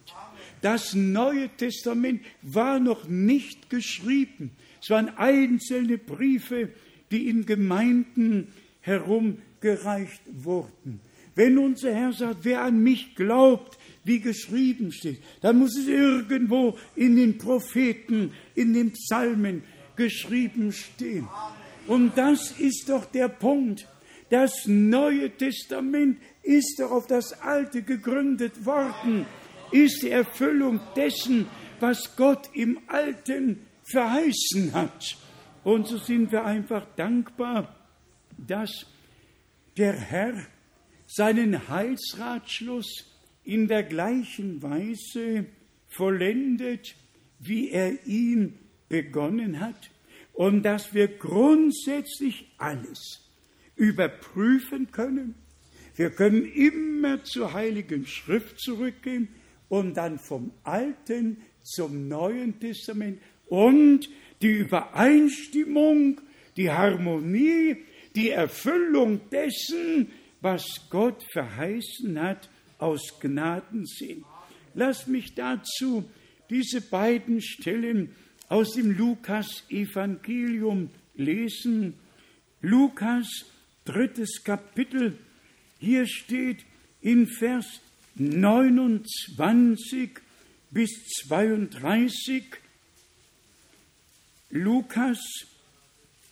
Das Neue Testament war noch nicht geschrieben. Es waren einzelne Briefe, die in Gemeinden herumgereicht wurden. Wenn unser Herr sagt, wer an mich glaubt, wie geschrieben steht, dann muss es irgendwo in den Propheten, in den Psalmen geschrieben stehen. Und das ist doch der Punkt. Das Neue Testament ist doch auf das Alte gegründet worden, ist die Erfüllung dessen, was Gott im Alten verheißen hat. Und so sind wir einfach dankbar, dass der Herr seinen Heilsratschluss in der gleichen Weise vollendet, wie er ihn begonnen hat, und dass wir grundsätzlich alles überprüfen können. Wir können immer zur Heiligen Schrift zurückgehen und dann vom Alten zum Neuen Testament und die Übereinstimmung, die Harmonie, die Erfüllung dessen, was Gott verheißen hat, aus Gnaden sehen. Lass mich dazu diese beiden Stellen aus dem Lukas-Evangelium lesen. Lukas, drittes Kapitel. Hier steht in Vers 29 bis 32. Lukas,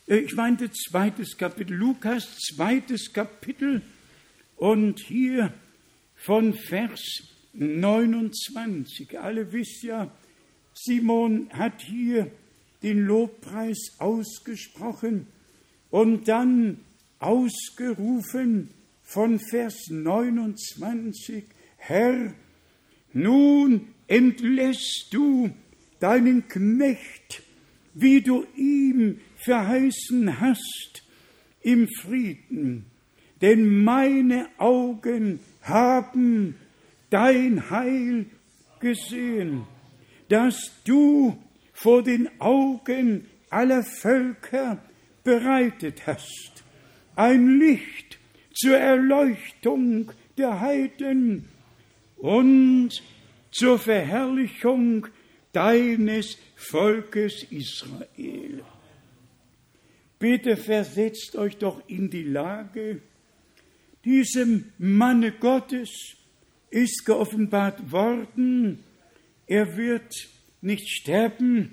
äh, ich meinte zweites Kapitel, Lukas zweites Kapitel und hier von Vers 29. Alle wisst ja, Simon hat hier den Lobpreis ausgesprochen und dann ausgerufen von Vers 29, Herr, nun entlässt du deinen Knecht, wie du ihm verheißen hast, im Frieden, denn meine Augen haben dein Heil gesehen, das du vor den Augen aller Völker bereitet hast, ein Licht zur Erleuchtung der Heiden und zur Verherrlichung deines Volkes Israel. Bitte versetzt euch doch in die Lage diesem Manne Gottes ist geoffenbart worden, er wird nicht sterben,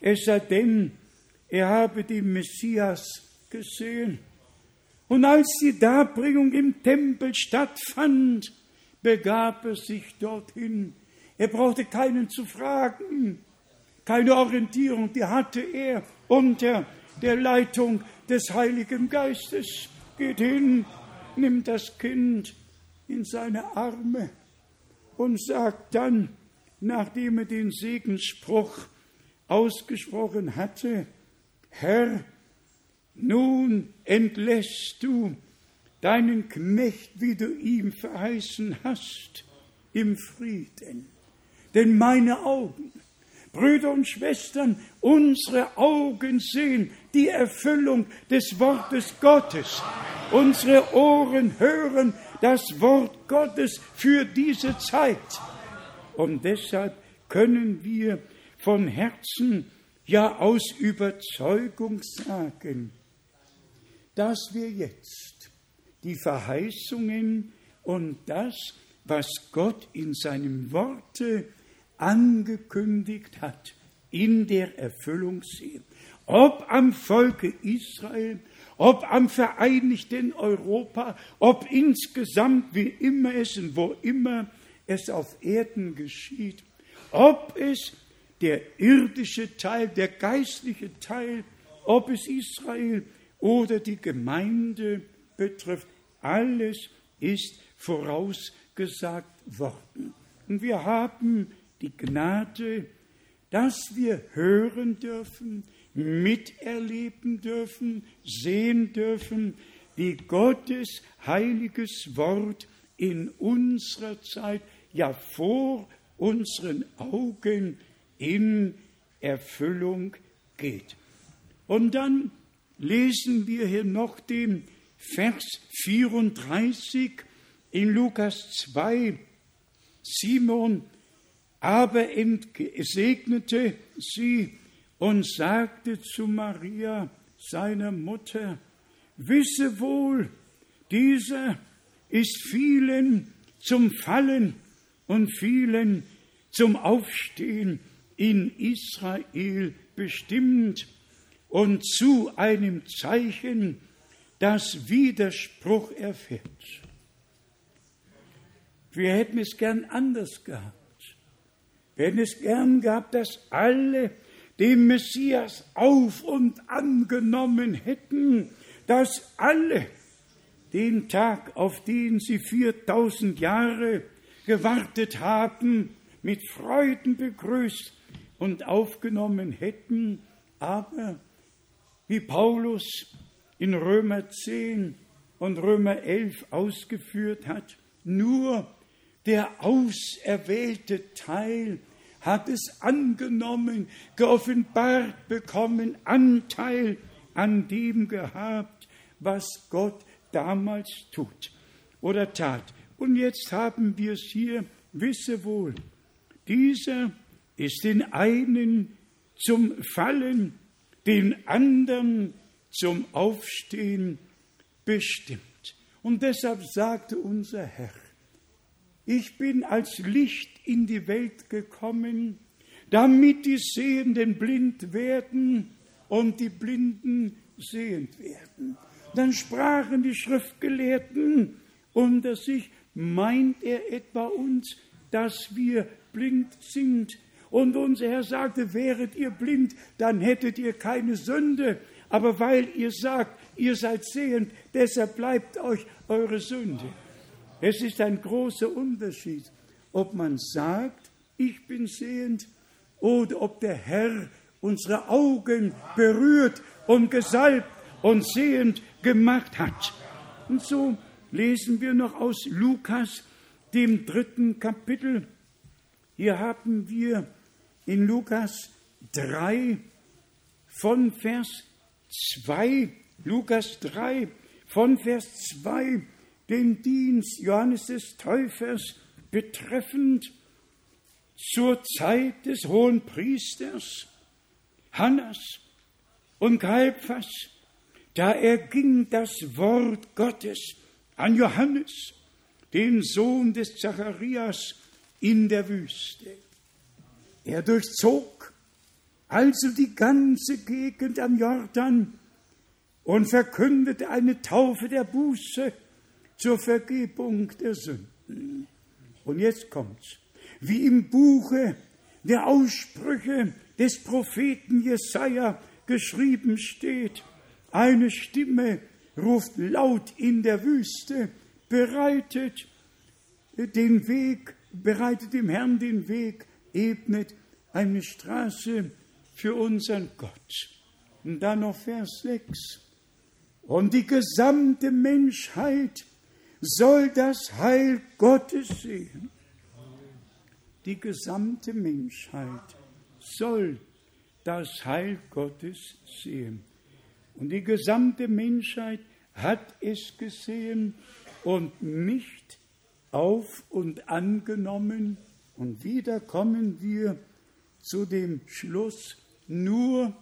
es sei denn, er habe den Messias gesehen. Und als die Darbringung im Tempel stattfand, begab er sich dorthin. Er brauchte keinen zu fragen, keine Orientierung, die hatte er unter der Leitung des Heiligen Geistes. Geht hin, nimmt das Kind in seine Arme und sagt dann, nachdem er den Segensspruch ausgesprochen hatte, Herr, nun entlässt du deinen Knecht, wie du ihm verheißen hast, im Frieden. Denn meine Augen, Brüder und Schwestern, unsere Augen sehen die Erfüllung des Wortes Gottes. Unsere Ohren hören das Wort Gottes für diese Zeit. Und deshalb können wir von Herzen, ja aus Überzeugung sagen, dass wir jetzt die Verheißungen und das, was Gott in seinem Worte angekündigt hat, in der Erfüllung sehen. Ob am Volke Israel, ob am vereinigten Europa, ob insgesamt, wie immer es und wo immer es auf Erden geschieht, ob es der irdische Teil, der geistliche Teil, ob es Israel oder die Gemeinde betrifft, alles ist vorausgesagt worden. Und wir haben die Gnade, dass wir hören dürfen, miterleben dürfen, sehen dürfen, wie Gottes heiliges Wort in unserer Zeit, ja vor unseren Augen in Erfüllung geht. Und dann lesen wir hier noch den Vers 34 in Lukas 2. Simon aber segnete sie und sagte zu Maria, seiner Mutter, wisse wohl, dieser ist vielen zum Fallen und vielen zum Aufstehen in Israel bestimmt und zu einem Zeichen, das Widerspruch erfährt. Wir hätten es gern anders gehabt. Wir hätten es gern gehabt, dass alle den Messias auf und angenommen hätten, dass alle den Tag, auf den sie 4000 Jahre gewartet haben, mit Freuden begrüßt und aufgenommen hätten, aber wie Paulus in Römer 10 und Römer 11 ausgeführt hat, nur der auserwählte Teil hat es angenommen, geoffenbart bekommen, Anteil an dem gehabt, was Gott damals tut oder tat. Und jetzt haben wir es hier, wisse wohl, dieser ist den einen zum Fallen, den anderen zum Aufstehen bestimmt. Und deshalb sagte unser Herr, ich bin als Licht in die Welt gekommen, damit die Sehenden blind werden und die Blinden sehend werden. Dann sprachen die Schriftgelehrten unter sich, meint er etwa uns, dass wir blind sind? Und unser Herr sagte, wäret ihr blind, dann hättet ihr keine Sünde. Aber weil ihr sagt, ihr seid sehend, deshalb bleibt euch eure Sünde. Es ist ein großer Unterschied, ob man sagt, ich bin sehend, oder ob der Herr unsere Augen berührt und gesalbt und sehend gemacht hat. Und so lesen wir noch aus Lukas, dem dritten Kapitel. Hier haben wir in Lukas 3 von Vers 2, Lukas 3 von Vers 2 den Dienst Johannes des Täufers betreffend zur Zeit des hohen Priesters Hannas und Kalbfas, da erging das Wort Gottes an Johannes, den Sohn des Zacharias, in der Wüste. Er durchzog also die ganze Gegend am Jordan und verkündete eine Taufe der Buße zur Vergebung der Sünden. Und jetzt kommt's. Wie im Buche der Aussprüche des Propheten Jesaja geschrieben steht, eine Stimme ruft laut in der Wüste, bereitet den Weg, bereitet dem Herrn den Weg, ebnet eine Straße für unseren Gott. Und dann noch Vers 6. Und die gesamte Menschheit soll das Heil Gottes sehen. Die gesamte Menschheit soll das Heil Gottes sehen. Und die gesamte Menschheit hat es gesehen und nicht auf und angenommen. Und wieder kommen wir zu dem Schluss, nur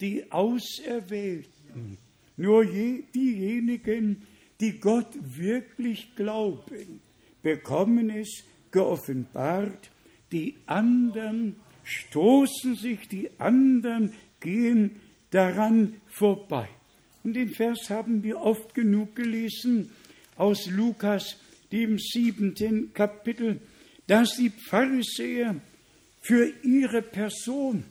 die Auserwählten, nur je, diejenigen, die Gott wirklich glauben, bekommen es geoffenbart, die anderen stoßen sich, die anderen gehen daran vorbei. Und den Vers haben wir oft genug gelesen aus Lukas, dem siebenten Kapitel, dass die Pharisäer für ihre Person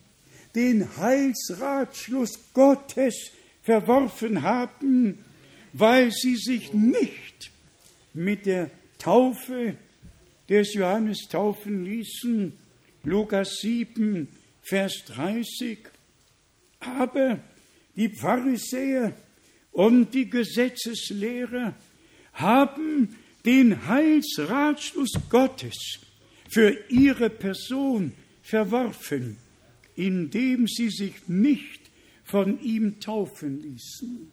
den Heilsratschluss Gottes verworfen haben weil sie sich nicht mit der Taufe des Johannes taufen ließen. Lukas 7, Vers 30. Aber die Pharisäer und die Gesetzeslehrer haben den Heilsratschluss Gottes für ihre Person verworfen, indem sie sich nicht von ihm taufen ließen.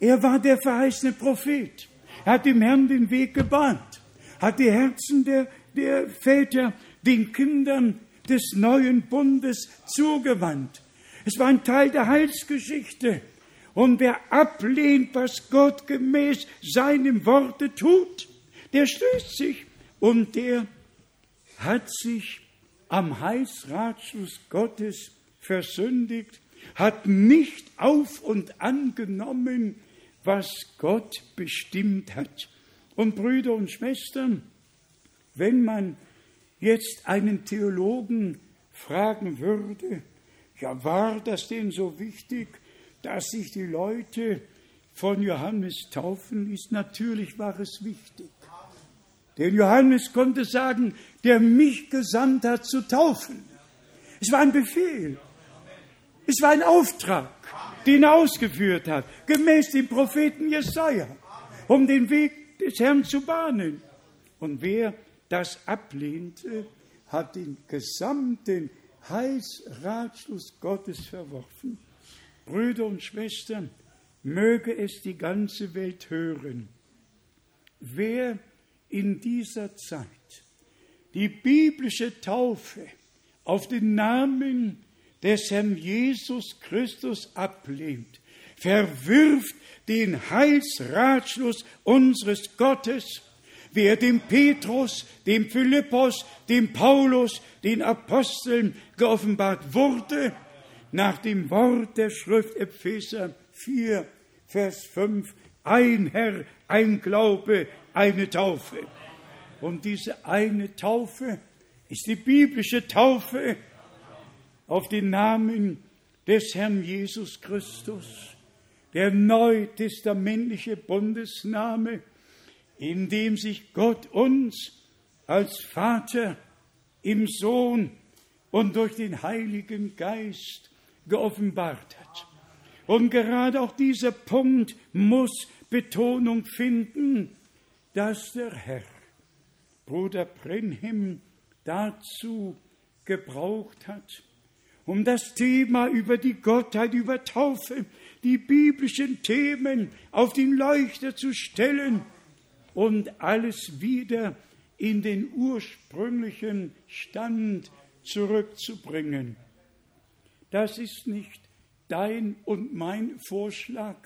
Er war der verheißene Prophet. Er hat dem Herrn den Weg gebahnt, hat die Herzen der, der Väter den Kindern des neuen Bundes zugewandt. Es war ein Teil der Heilsgeschichte. Und wer ablehnt, was Gott gemäß seinem Worte tut, der stößt sich und der hat sich am Heilsratschluss Gottes versündigt, hat nicht auf und angenommen, was Gott bestimmt hat. Und Brüder und Schwestern, wenn man jetzt einen Theologen fragen würde, ja, war das denn so wichtig, dass sich die Leute von Johannes taufen ließ? Natürlich war es wichtig. Denn Johannes konnte sagen, der mich gesandt hat zu taufen. Es war ein Befehl. Es war ein Auftrag, den er ausgeführt hat, gemäß dem Propheten Jesaja, um den Weg des Herrn zu bahnen. Und wer das ablehnte, hat den gesamten Heilsratschluss Gottes verworfen. Brüder und Schwestern, möge es die ganze Welt hören. Wer in dieser Zeit die biblische Taufe auf den Namen des Herrn Jesus Christus ablehnt, verwirft den Heilsratschluss unseres Gottes, wer dem Petrus, dem Philippus, dem Paulus, den Aposteln geoffenbart wurde, nach dem Wort der Schrift Epheser 4, Vers 5, ein Herr, ein Glaube, eine Taufe. Und diese eine Taufe ist die biblische Taufe auf den Namen des Herrn Jesus Christus, der neutestamentliche Bundesname, in dem sich Gott uns als Vater im Sohn und durch den Heiligen Geist geoffenbart hat. Und gerade auch dieser Punkt muss Betonung finden, dass der Herr Bruder Brenhem dazu gebraucht hat, um das Thema über die Gottheit, über Taufe, die biblischen Themen auf den Leuchter zu stellen und alles wieder in den ursprünglichen Stand zurückzubringen. Das ist nicht dein und mein Vorschlag.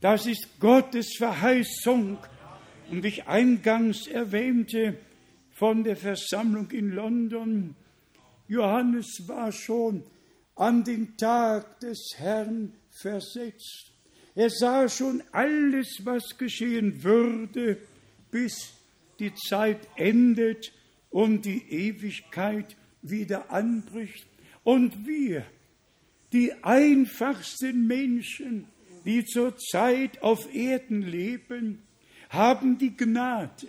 Das ist Gottes Verheißung. Und ich eingangs erwähnte von der Versammlung in London, Johannes war schon an den Tag des Herrn versetzt. Er sah schon alles, was geschehen würde, bis die Zeit endet und die Ewigkeit wieder anbricht. Und wir, die einfachsten Menschen, die zurzeit auf Erden leben, haben die Gnade,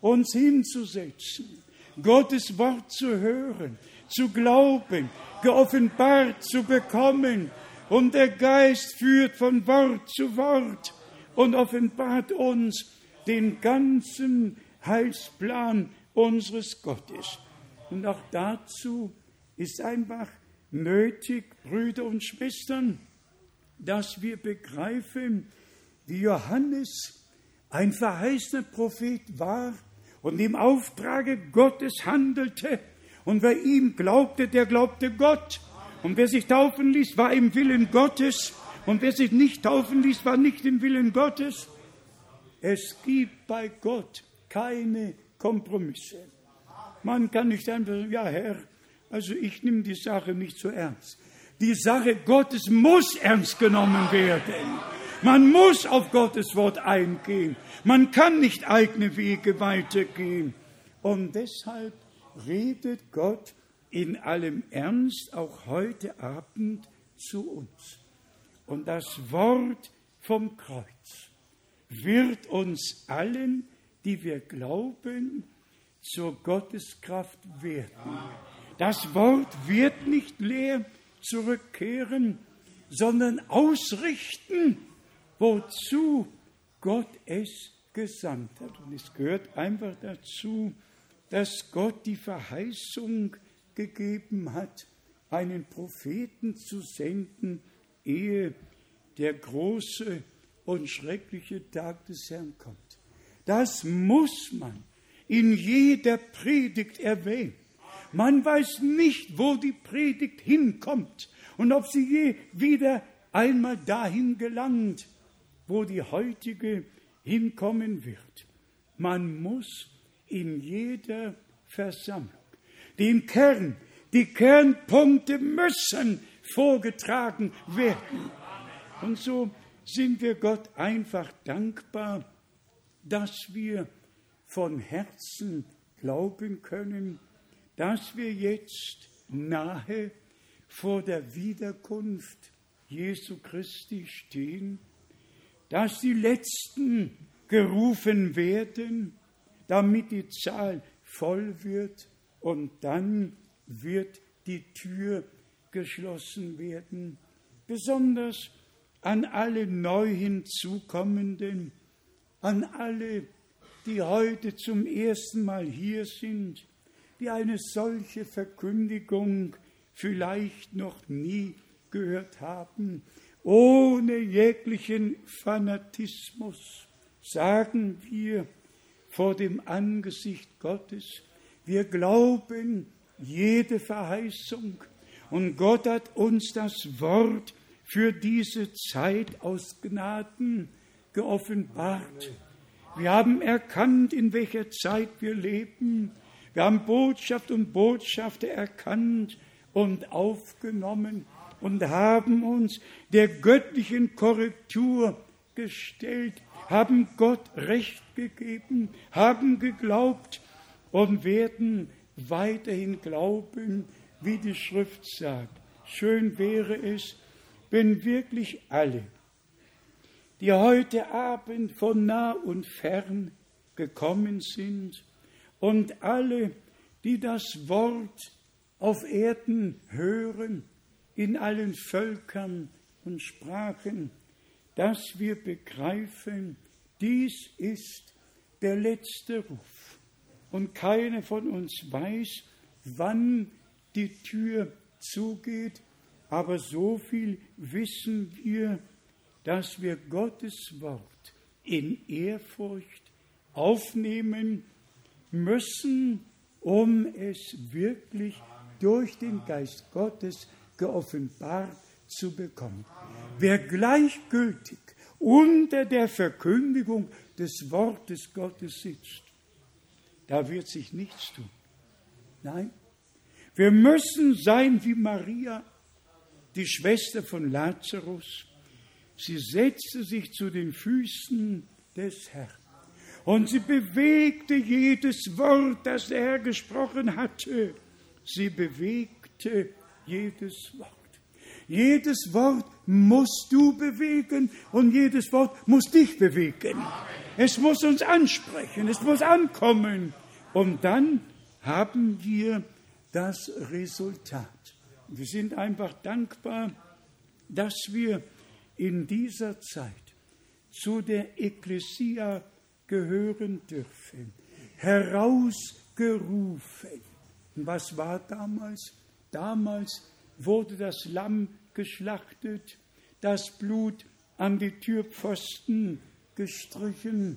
uns hinzusetzen, Gottes Wort zu hören, zu glauben, geoffenbart zu bekommen. Und der Geist führt von Wort zu Wort und offenbart uns den ganzen Heilsplan unseres Gottes. Und auch dazu ist einfach nötig, Brüder und Schwestern, dass wir begreifen, wie Johannes ein verheißener Prophet war und im Auftrage Gottes handelte. Und wer ihm glaubte, der glaubte Gott. Und wer sich taufen ließ, war im Willen Gottes. Und wer sich nicht taufen ließ, war nicht im Willen Gottes. Es gibt bei Gott keine Kompromisse. Man kann nicht einfach sagen, ja Herr, also ich nehme die Sache nicht so ernst. Die Sache Gottes muss ernst genommen werden. Man muss auf Gottes Wort eingehen. Man kann nicht eigene Wege weitergehen. Und deshalb redet Gott in allem Ernst auch heute Abend zu uns. Und das Wort vom Kreuz wird uns allen, die wir glauben, zur Gotteskraft werden. Das Wort wird nicht leer zurückkehren, sondern ausrichten, wozu Gott es gesandt hat. Und es gehört einfach dazu, dass Gott die Verheißung gegeben hat, einen Propheten zu senden, ehe der große und schreckliche Tag des Herrn kommt. Das muss man in jeder Predigt erwähnen. Man weiß nicht, wo die Predigt hinkommt und ob sie je wieder einmal dahin gelangt, wo die heutige hinkommen wird. Man muss in jeder Versammlung den Kern, die Kernpunkte müssen vorgetragen werden. Und so sind wir Gott einfach dankbar, dass wir von Herzen glauben können, dass wir jetzt nahe vor der Wiederkunft Jesu Christi stehen, dass die Letzten gerufen werden, damit die Zahl voll wird und dann wird die Tür geschlossen werden, besonders an alle neu hinzukommenden, an alle, die heute zum ersten Mal hier sind, die eine solche Verkündigung vielleicht noch nie gehört haben, ohne jeglichen Fanatismus, sagen wir vor dem Angesicht Gottes, wir glauben jede Verheißung und Gott hat uns das Wort für diese Zeit aus Gnaden geoffenbart. Wir haben erkannt, in welcher Zeit wir leben. Wir haben Botschaft und Botschafter erkannt und aufgenommen und haben uns der göttlichen Korrektur gestellt, haben Gott Recht gegeben, haben geglaubt und werden weiterhin glauben, wie die Schrift sagt. Schön wäre es, wenn wirklich alle, die heute Abend von nah und fern gekommen sind und alle, die das Wort auf Erden hören, in allen Völkern und Sprachen, dass wir begreifen, dies ist der letzte Ruf. Und keiner von uns weiß, wann die Tür zugeht, aber so viel wissen wir, dass wir Gottes Wort in Ehrfurcht aufnehmen müssen, um es wirklich durch den Geist Gottes geoffenbart zu bekommen. Wer gleichgültig unter der Verkündigung des Wortes Gottes sitzt, da wird sich nichts tun. Nein, wir müssen sein wie Maria die Schwester von Lazarus, sie setzte sich zu den Füßen des Herrn. Und sie bewegte jedes Wort, das der Herr gesprochen hatte. Sie bewegte jedes Wort. Jedes Wort musst du bewegen und jedes Wort muss dich bewegen. Es muss uns ansprechen, es muss ankommen. Und dann haben wir das Resultat. Wir sind einfach dankbar, dass wir in dieser Zeit zu der Ekklesia gehören dürfen, herausgerufen. Was war damals? Damals wurde das Lamm geschlachtet, das Blut an die Türpfosten gestrichen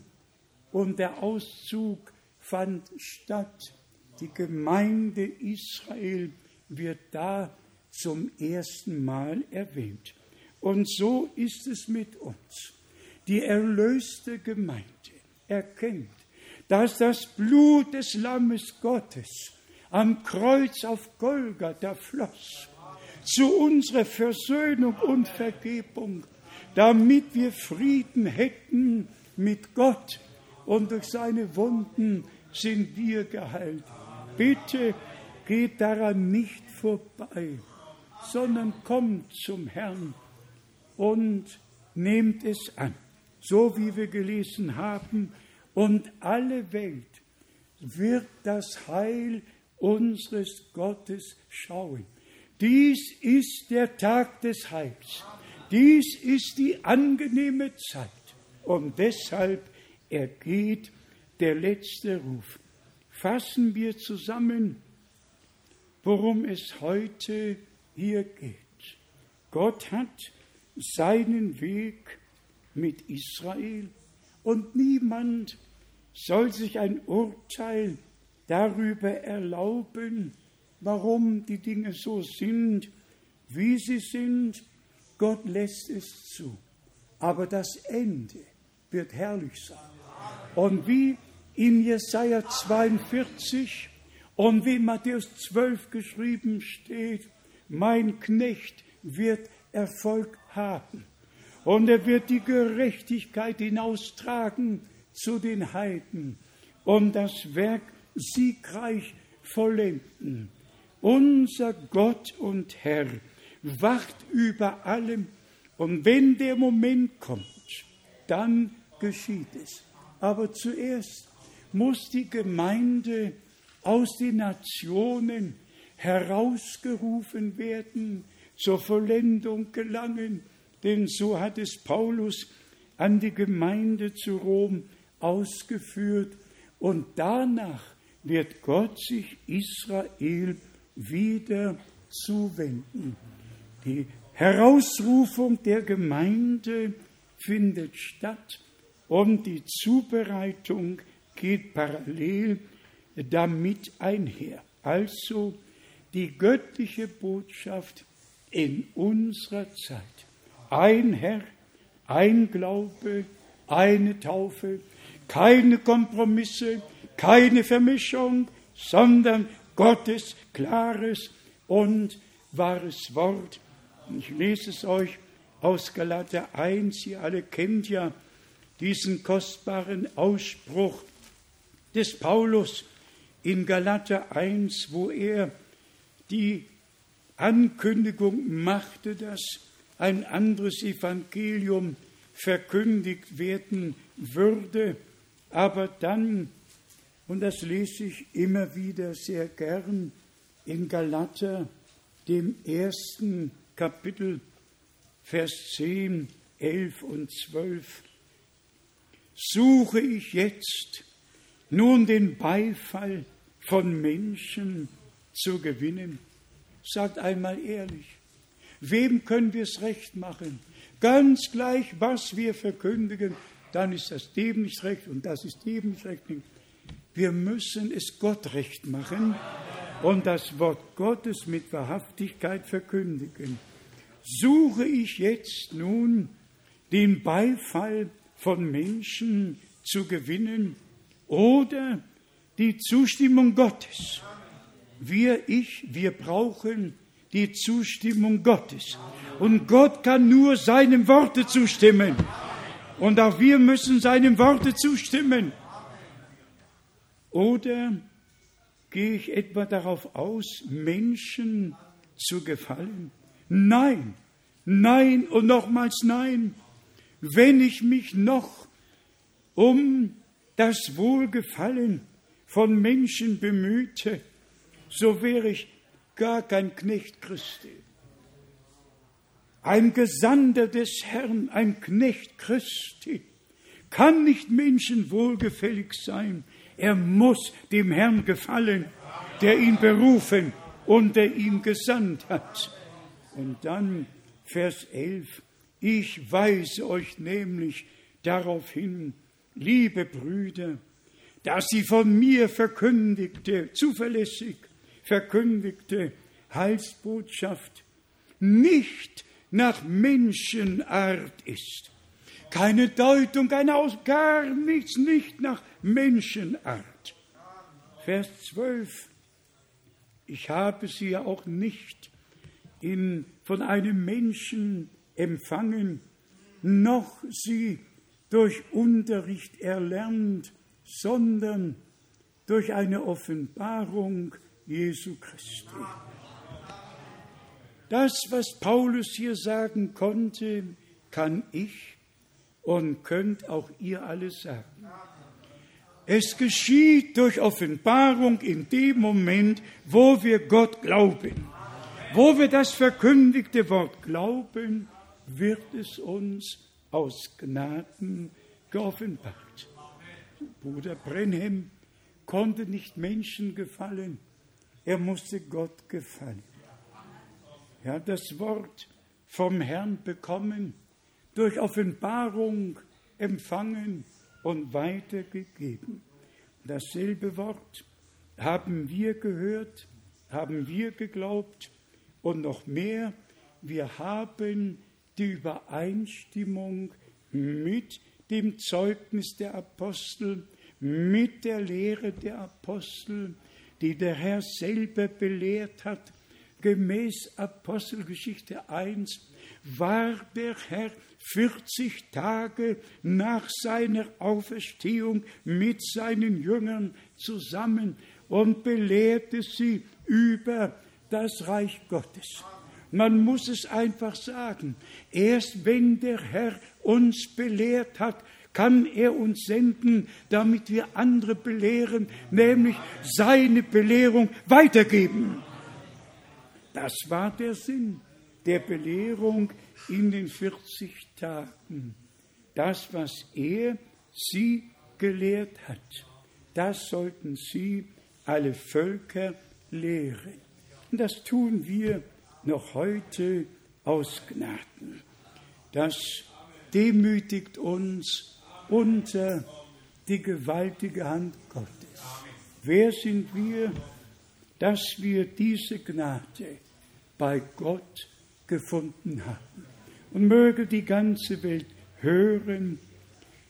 und der Auszug fand statt. Die Gemeinde Israel wird da zum ersten Mal erwähnt. Und so ist es mit uns. Die erlöste Gemeinde erkennt, dass das Blut des Lammes Gottes am Kreuz auf Golgatha floss, zu unserer Versöhnung und Vergebung, damit wir Frieden hätten mit Gott und durch seine Wunden sind wir geheilt. Bitte geht daran nicht vorbei, sondern kommt zum Herrn und nehmt es an, so wie wir gelesen haben, und alle Welt wird das Heil unseres Gottes schauen. Dies ist der Tag des Heils. Dies ist die angenehme Zeit. Und deshalb ergeht der letzte Ruf. Fassen wir zusammen, worum es heute hier geht. Gott hat seinen Weg mit Israel und niemand soll sich ein Urteil darüber erlauben, warum die Dinge so sind, wie sie sind. Gott lässt es zu. Aber das Ende wird herrlich sein. Und wie in Jesaja 42 und wie Matthäus 12 geschrieben steht, mein Knecht wird Erfolg haben. Und er wird die Gerechtigkeit hinaustragen zu den Heiden und das Werk siegreich vollenden. Unser Gott und Herr wacht über allem und wenn der Moment kommt, dann geschieht es. Aber zuerst muss die Gemeinde aus den Nationen herausgerufen werden, zur Vollendung gelangen, denn so hat es Paulus an die Gemeinde zu Rom ausgeführt und danach wird Gott sich Israel wieder zuwenden. Die Herausrufung der Gemeinde findet statt und die Zubereitung geht parallel damit einher. Also die göttliche Botschaft in unserer Zeit. Ein Herr, ein Glaube, eine Taufe, keine Kompromisse, keine Vermischung, sondern Gottes klares und wahres Wort. Ich lese es euch aus Galater 1. Ihr alle kennt ja diesen kostbaren Ausspruch des Paulus in Galater 1, wo er die Ankündigung machte, dass ein anderes Evangelium verkündigt werden würde, aber dann, und das lese ich immer wieder sehr gern in Galater, dem ersten Kapitel, Vers 10, 11 und 12, suche ich jetzt nun den Beifall von Menschen zu gewinnen. Sagt einmal ehrlich, wem können wir es recht machen? Ganz gleich, was wir verkündigen, dann ist das dem nicht recht und das ist dem nicht recht. Wir müssen es Gott recht machen und das Wort Gottes mit Wahrhaftigkeit verkündigen. Suche ich jetzt nun den Beifall von Menschen zu gewinnen oder die Zustimmung Gottes? Wir, ich, wir brauchen die Zustimmung Gottes. Und Gott kann nur seinem Worte zustimmen. Und auch wir müssen seinem Worte zustimmen. Oder gehe ich etwa darauf aus, Menschen zu gefallen? Nein, nein und nochmals nein. Wenn ich mich noch um das Wohlgefallen von Menschen bemühte, so wäre ich gar kein Knecht Christi. Ein Gesandter des Herrn, ein Knecht Christi, kann nicht Menschen wohlgefällig sein. Er muss dem Herrn gefallen, der ihn berufen und der ihn gesandt hat. Und dann Vers 11. Ich weise euch nämlich darauf hin, liebe Brüder, dass sie von mir verkündigte, zuverlässig verkündigte Heilsbotschaft nicht nach Menschenart ist. Keine Deutung, keine Aus, gar nichts, nicht nach Menschenart. Vers 12. Ich habe sie ja auch nicht in, von einem Menschen empfangen, noch sie durch Unterricht erlernt, sondern durch eine Offenbarung Jesu Christi. Das, was Paulus hier sagen konnte, kann ich und könnt auch ihr alles sagen. Es geschieht durch Offenbarung in dem Moment, wo wir Gott glauben. Wo wir das verkündigte Wort glauben, wird es uns aus Gnaden geoffenbart. Bruder Brenhem konnte nicht Menschen gefallen, er musste Gott gefallen. Er hat das Wort vom Herrn bekommen, durch Offenbarung empfangen und weitergegeben. Dasselbe Wort haben wir gehört haben wir geglaubt und noch mehr, wir haben die Übereinstimmung mit dem Zeugnis der Apostel, mit der Lehre der Apostel, die der Herr selber belehrt hat. Gemäß Apostelgeschichte 1 war der Herr 40 Tage nach seiner Auferstehung mit seinen Jüngern zusammen und belehrte sie über das Reich Gottes. Man muss es einfach sagen. Erst wenn der Herr uns belehrt hat, kann er uns senden, damit wir andere belehren, nämlich seine Belehrung weitergeben. Das war der Sinn der Belehrung in den 40 Tagen. Das, was er sie gelehrt hat, das sollten sie alle Völker lehren. Und das tun wir noch heute aus Gnaden. Das demütigt uns unter die gewaltige Hand Gottes. Wer sind wir, dass wir diese Gnade bei Gott gefunden haben? Und möge die ganze Welt hören,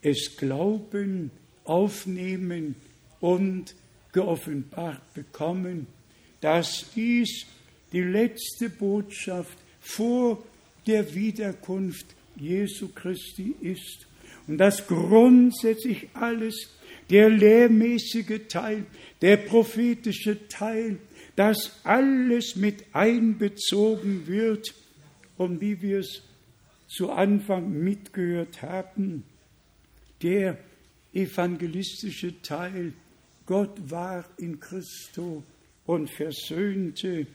es glauben, aufnehmen und geoffenbart bekommen, dass dies die letzte Botschaft vor der Wiederkunft Jesu Christi ist. Und dass grundsätzlich alles, der lehrmäßige Teil, der prophetische Teil, dass alles mit einbezogen wird, um wie wir es zu Anfang mitgehört haben, der evangelistische Teil, Gott war in Christo und versöhnte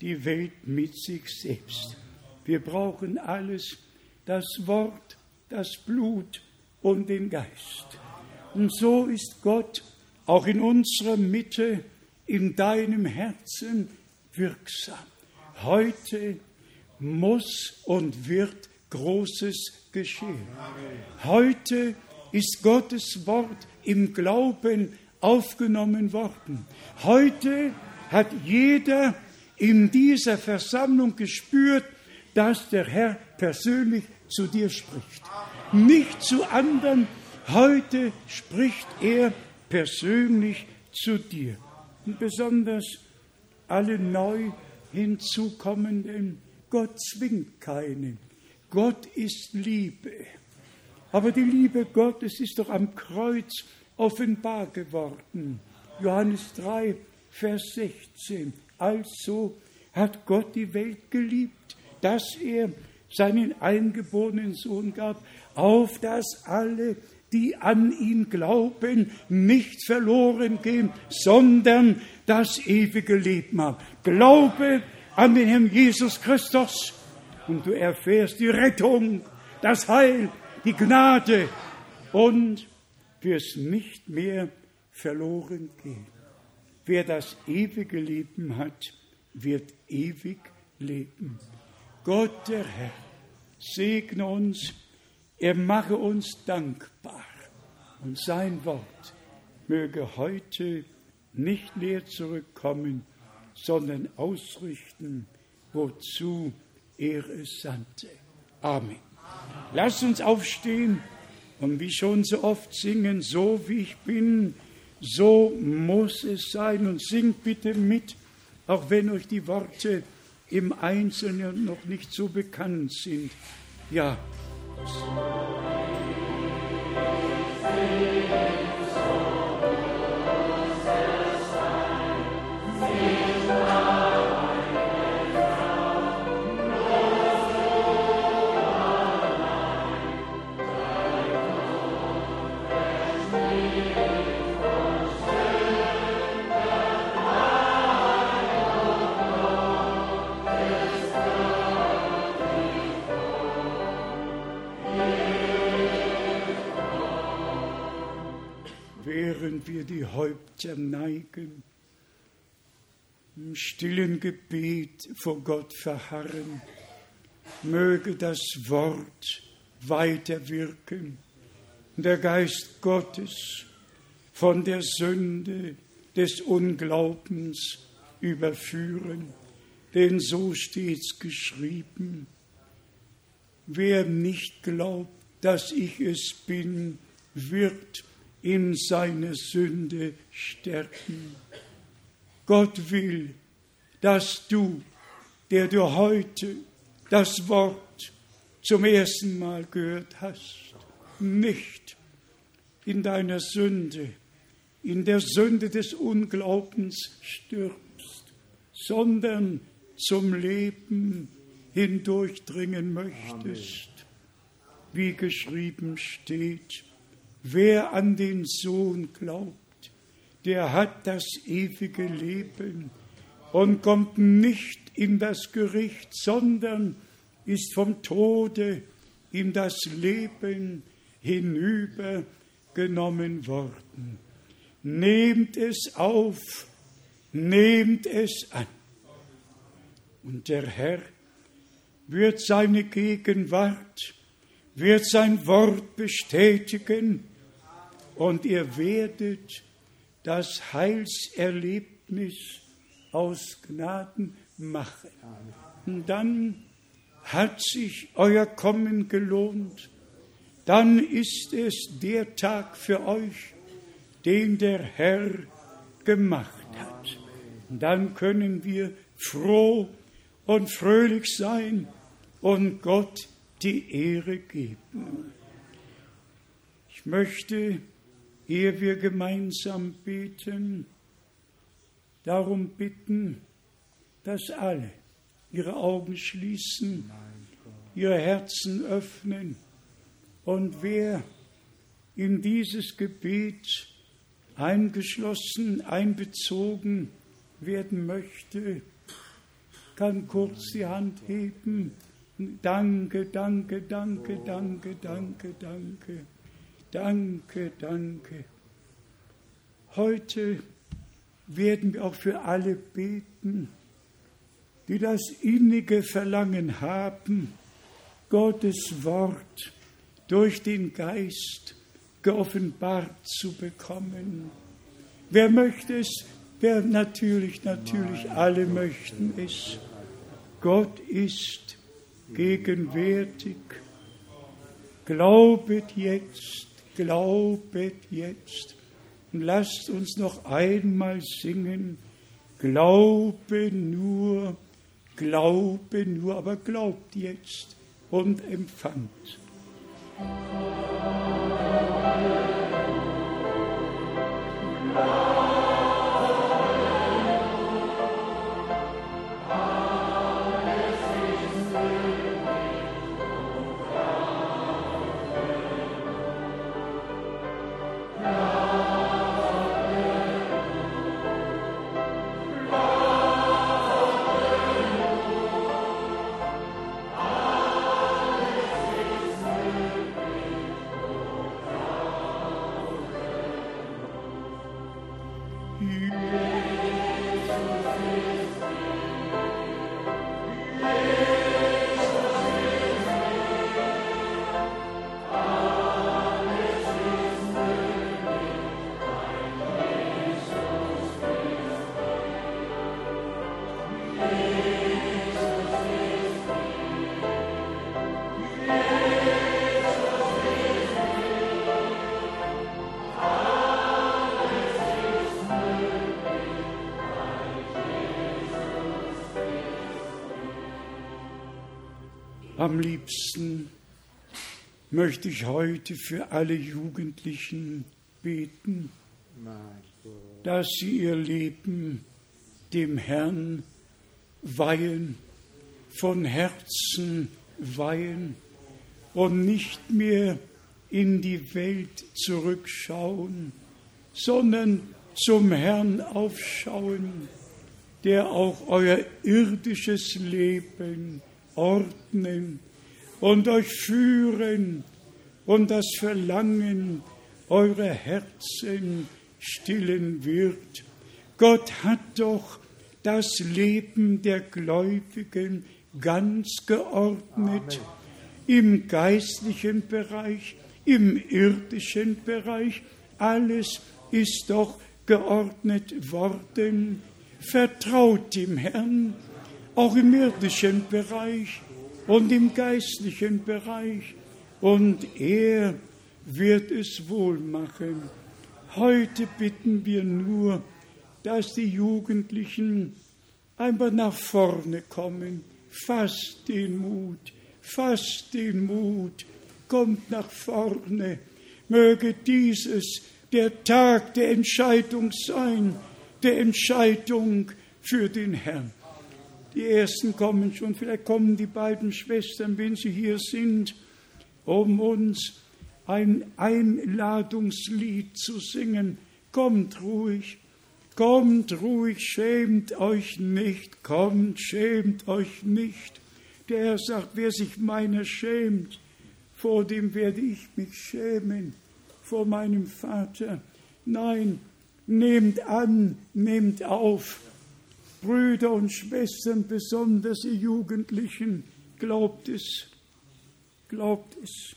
die Welt mit sich selbst. Wir brauchen alles, das Wort, das Blut und den Geist. Und so ist Gott auch in unserer Mitte, in deinem Herzen wirksam. Heute muss und wird Großes geschehen. Heute ist Gottes Wort im Glauben aufgenommen worden. Heute hat jeder in dieser Versammlung gespürt, dass der Herr persönlich zu dir spricht. Nicht zu anderen. Heute spricht er persönlich zu dir. Und besonders alle neu hinzukommenden. Gott zwingt keinen. Gott ist Liebe. Aber die Liebe Gottes ist doch am Kreuz offenbar geworden. Johannes 3, Vers 16. Also hat Gott die Welt geliebt, dass er seinen eingeborenen Sohn gab, auf dass alle, die an ihn glauben, nicht verloren gehen, sondern das ewige Leben haben. Glaube an den Herrn Jesus Christus und du erfährst die Rettung, das Heil, die Gnade und wirst nicht mehr verloren gehen. Wer das ewige Leben hat, wird ewig leben. Gott der Herr segne uns, er mache uns dankbar und sein Wort möge heute nicht leer zurückkommen, sondern ausrichten, wozu er es sandte. Amen. Lasst uns aufstehen und wie schon so oft singen, so wie ich bin, so muss es sein. Und singt bitte mit, auch wenn euch die Worte im Einzelnen noch nicht so bekannt sind. Ja. Wir die Häupter neigen, im stillen Gebet vor Gott verharren, möge das Wort weiterwirken, der Geist Gottes von der Sünde des Unglaubens überführen, denn so steht's geschrieben. Wer nicht glaubt, dass ich es bin, wird in seiner Sünde sterben. Gott will, dass du, der du heute das Wort zum ersten Mal gehört hast, nicht in deiner Sünde, in der Sünde des Unglaubens stirbst, sondern zum Leben hindurchdringen möchtest, Amen. wie geschrieben steht, wer an den Sohn glaubt, der hat das ewige Leben und kommt nicht in das Gericht, sondern ist vom Tode in das Leben hinübergenommen worden. Nehmt es auf, nehmt es an. Und der Herr wird seine Gegenwart, wird sein Wort bestätigen und ihr werdet das Heilserlebnis aus Gnaden machen. Und dann hat sich euer Kommen gelohnt. Dann ist es der Tag für euch, den der Herr gemacht hat. Und dann können wir froh und fröhlich sein und Gott die Ehre geben. Ich möchte, ehe wir gemeinsam beten, darum bitten, dass alle ihre Augen schließen, ihre Herzen öffnen und wer in dieses Gebet eingeschlossen, einbezogen werden möchte, kann kurz die Hand heben. Danke, danke, danke, danke, danke, danke, danke, danke. Heute werden wir auch für alle beten, die das innige Verlangen haben, Gottes Wort durch den Geist geoffenbart zu bekommen. Wer möchte es? Wer natürlich, natürlich, alle möchten es. Gott ist gegenwärtig. Glaubet jetzt, glaubet jetzt. Und lasst uns noch einmal singen. Glaube nur, glaube nur, aber glaubt jetzt und empfangt. Am möchte ich heute für alle Jugendlichen beten, dass sie ihr Leben dem Herrn weihen, von Herzen weihen und nicht mehr in die Welt zurückschauen, sondern zum Herrn aufschauen, der auch euer irdisches Leben ordnen und euch führen und das Verlangen eurer Herzen stillen wird. Gott hat doch das Leben der Gläubigen ganz geordnet Amen. im geistlichen Bereich, im irdischen Bereich. Alles ist doch geordnet worden. Vertraut dem Herrn, auch im irdischen Bereich und im geistlichen Bereich. Und er wird es wohl machen. Heute bitten wir nur, dass die Jugendlichen einfach nach vorne kommen. Fasst den Mut, fasst den Mut, kommt nach vorne. Möge dieses der Tag der Entscheidung sein, der Entscheidung für den Herrn. Die ersten kommen schon, vielleicht kommen die beiden Schwestern, wenn sie hier sind, um uns ein Einladungslied zu singen. Kommt ruhig, kommt ruhig, schämt euch nicht, kommt, schämt euch nicht. Der Herr sagt, wer sich meiner schämt, vor dem werde ich mich schämen, vor meinem Vater. Nein, nehmt an, nehmt auf. Brüder und Schwestern, besonders ihr Jugendlichen, glaubt es, glaubt es.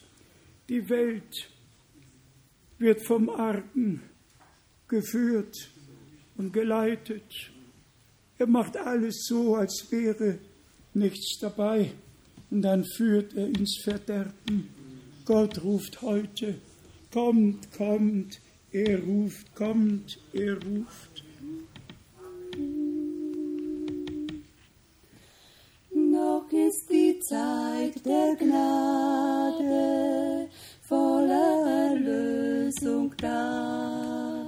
Die Welt wird vom Argen geführt und geleitet. Er macht alles so, als wäre nichts dabei und dann führt er ins Verderben. Gott ruft heute, kommt, kommt, er ruft, kommt, er ruft. Ist die Zeit der Gnade, voller Erlösung da.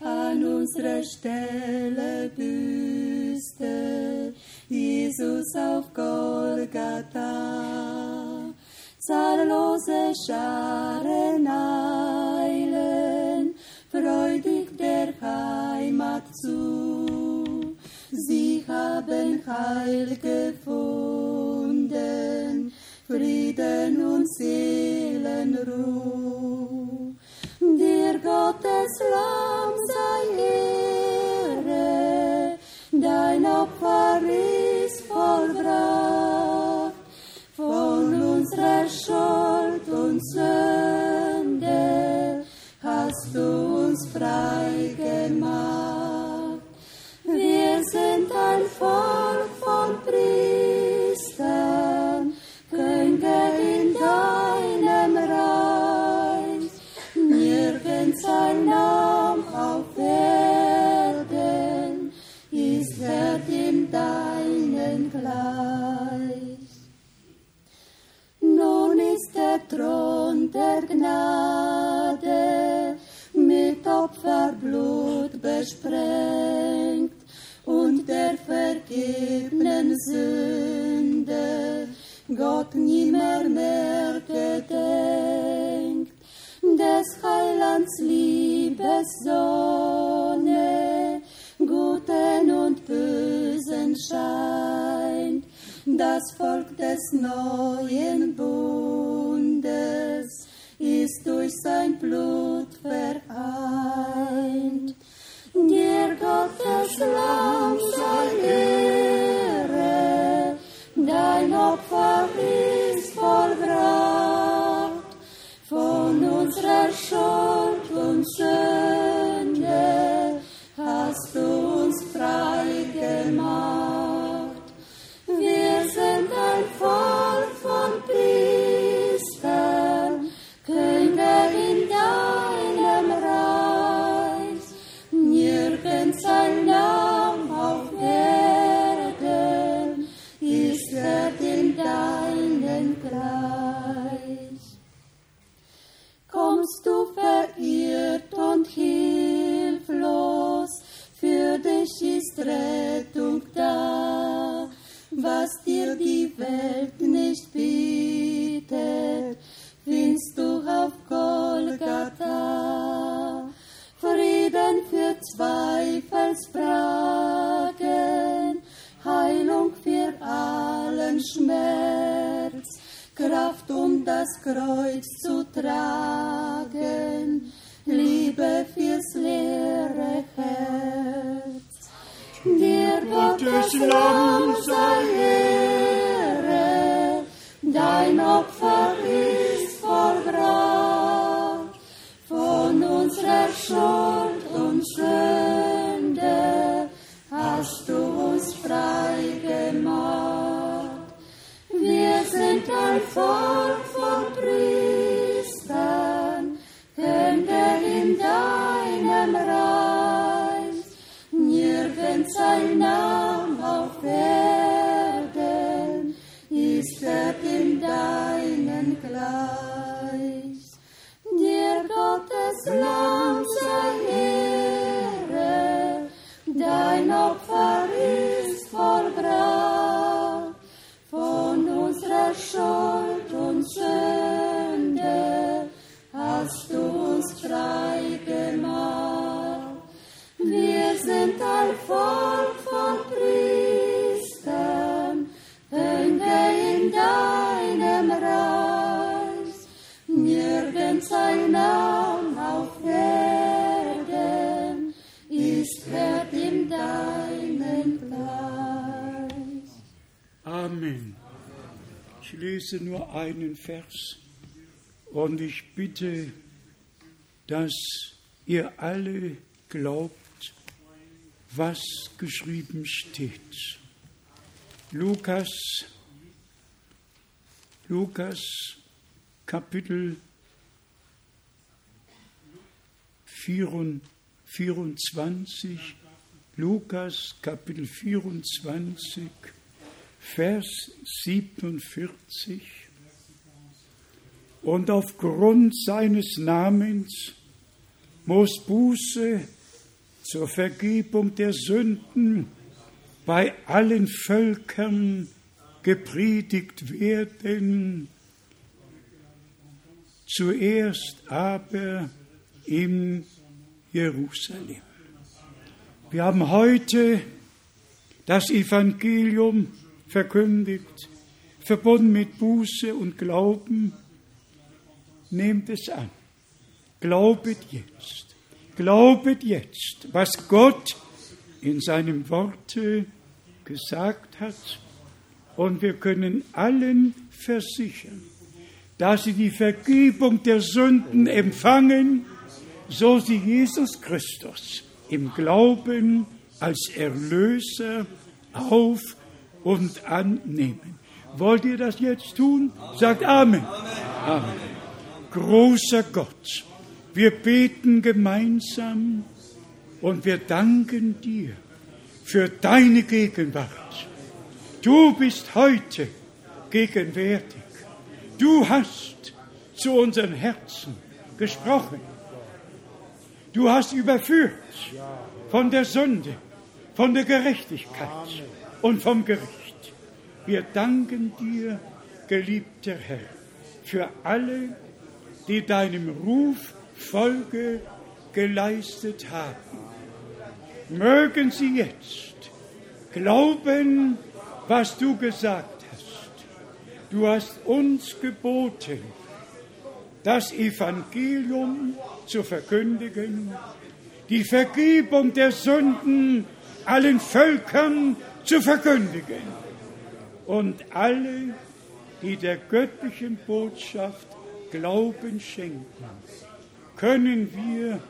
An unserer Stelle büßte Jesus auf Golgatha. Zahllose Scharen eilen, freudig der Heimat zu. Sie haben Heil gefunden, Frieden und Seelenruhe. Dir Gottes Lamm sei Ehre, dein Opfer ist vollbracht, von unserer Schuld und Sünde hast du uns frei gemacht. Wir sind ein Volk Thron der Gnade mit Opferblut besprengt und der vergebenen Sünde Gott nimmer mehr gedenkt. Des Heilands Liebessonne, Guten und Bösen scheint, das Volk des neuen Bundes lese nur einen Vers. Und ich bitte, dass ihr alle glaubt, was geschrieben steht. Lukas, Lukas Kapitel 24, Lukas Kapitel 24, Vers 47. Und aufgrund seines Namens muss Buße zur Vergebung der Sünden bei allen Völkern gepredigt werden, zuerst aber in Jerusalem. Wir haben heute das Evangelium verkündigt, verbunden mit Buße und Glauben. Nehmt es an. Glaubet jetzt. Glaubet jetzt, was Gott in seinem Worte gesagt hat. Und wir können allen versichern, dass sie die Vergebung der Sünden empfangen, so sie Jesus Christus im Glauben als Erlöser auf und annehmen. Wollt ihr das jetzt tun? Sagt Amen. Amen. Großer Gott, wir beten gemeinsam und wir danken dir für deine Gegenwart. Du bist heute gegenwärtig. Du hast zu unseren Herzen gesprochen. Du hast überführt von der Sünde, von der Gerechtigkeit und vom Gericht. Wir danken dir, geliebter Herr, für alle, die deinem Ruf Folge geleistet haben. Mögen sie jetzt glauben, was du gesagt hast. Du hast uns geboten, das Evangelium zu verkündigen, die Vergebung der Sünden allen Völkern zu verkündigen und alle, die der göttlichen Botschaft Glauben schenken, können wir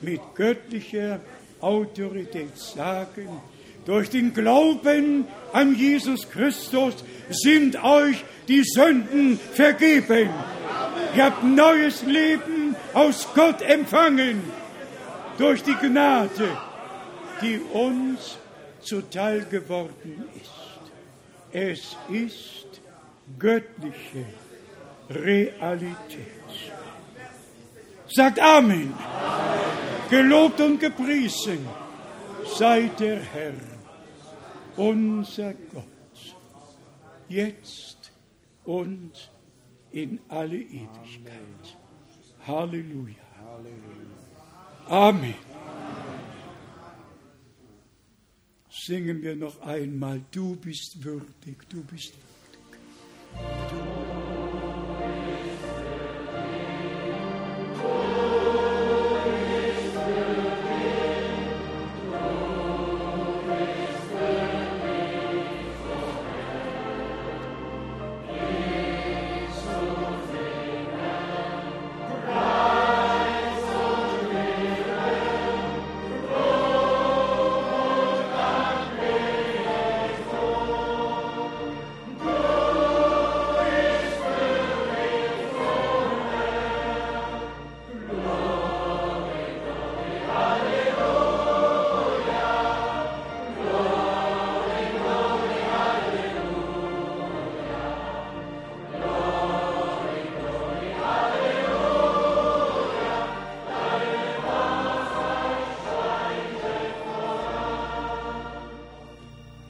mit göttlicher Autorität sagen, durch den Glauben an Jesus Christus sind euch die Sünden vergeben. Ihr habt neues Leben aus Gott empfangen durch die Gnade, die uns zuteil geworden ist. Es ist göttliche Realität. Sagt Amen. Amen. Gelobt und gepriesen sei der Herr, unser Gott, jetzt und in alle Ewigkeit. Halleluja. Amen. Singen wir noch einmal, du bist würdig, du bist würdig. Du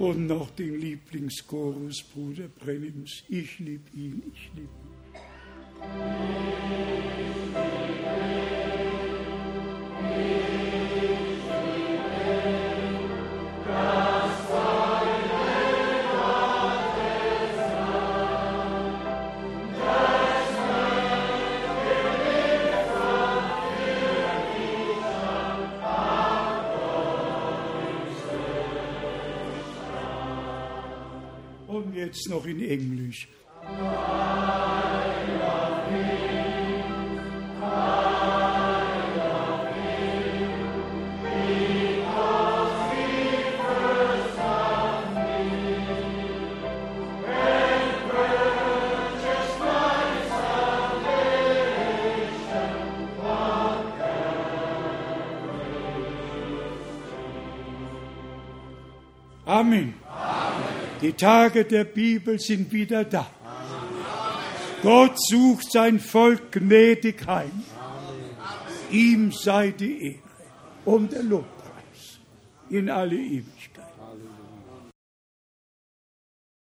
Und noch den Lieblingschorus Bruder Brennims. Ich lieb ihn, ich lieb ihn. Jetzt noch in Englisch. Die Tage der Bibel sind wieder da. Gott sucht sein Volk gnädig heim. Ihm sei die Ehre und der Lobpreis in alle Ewigkeit.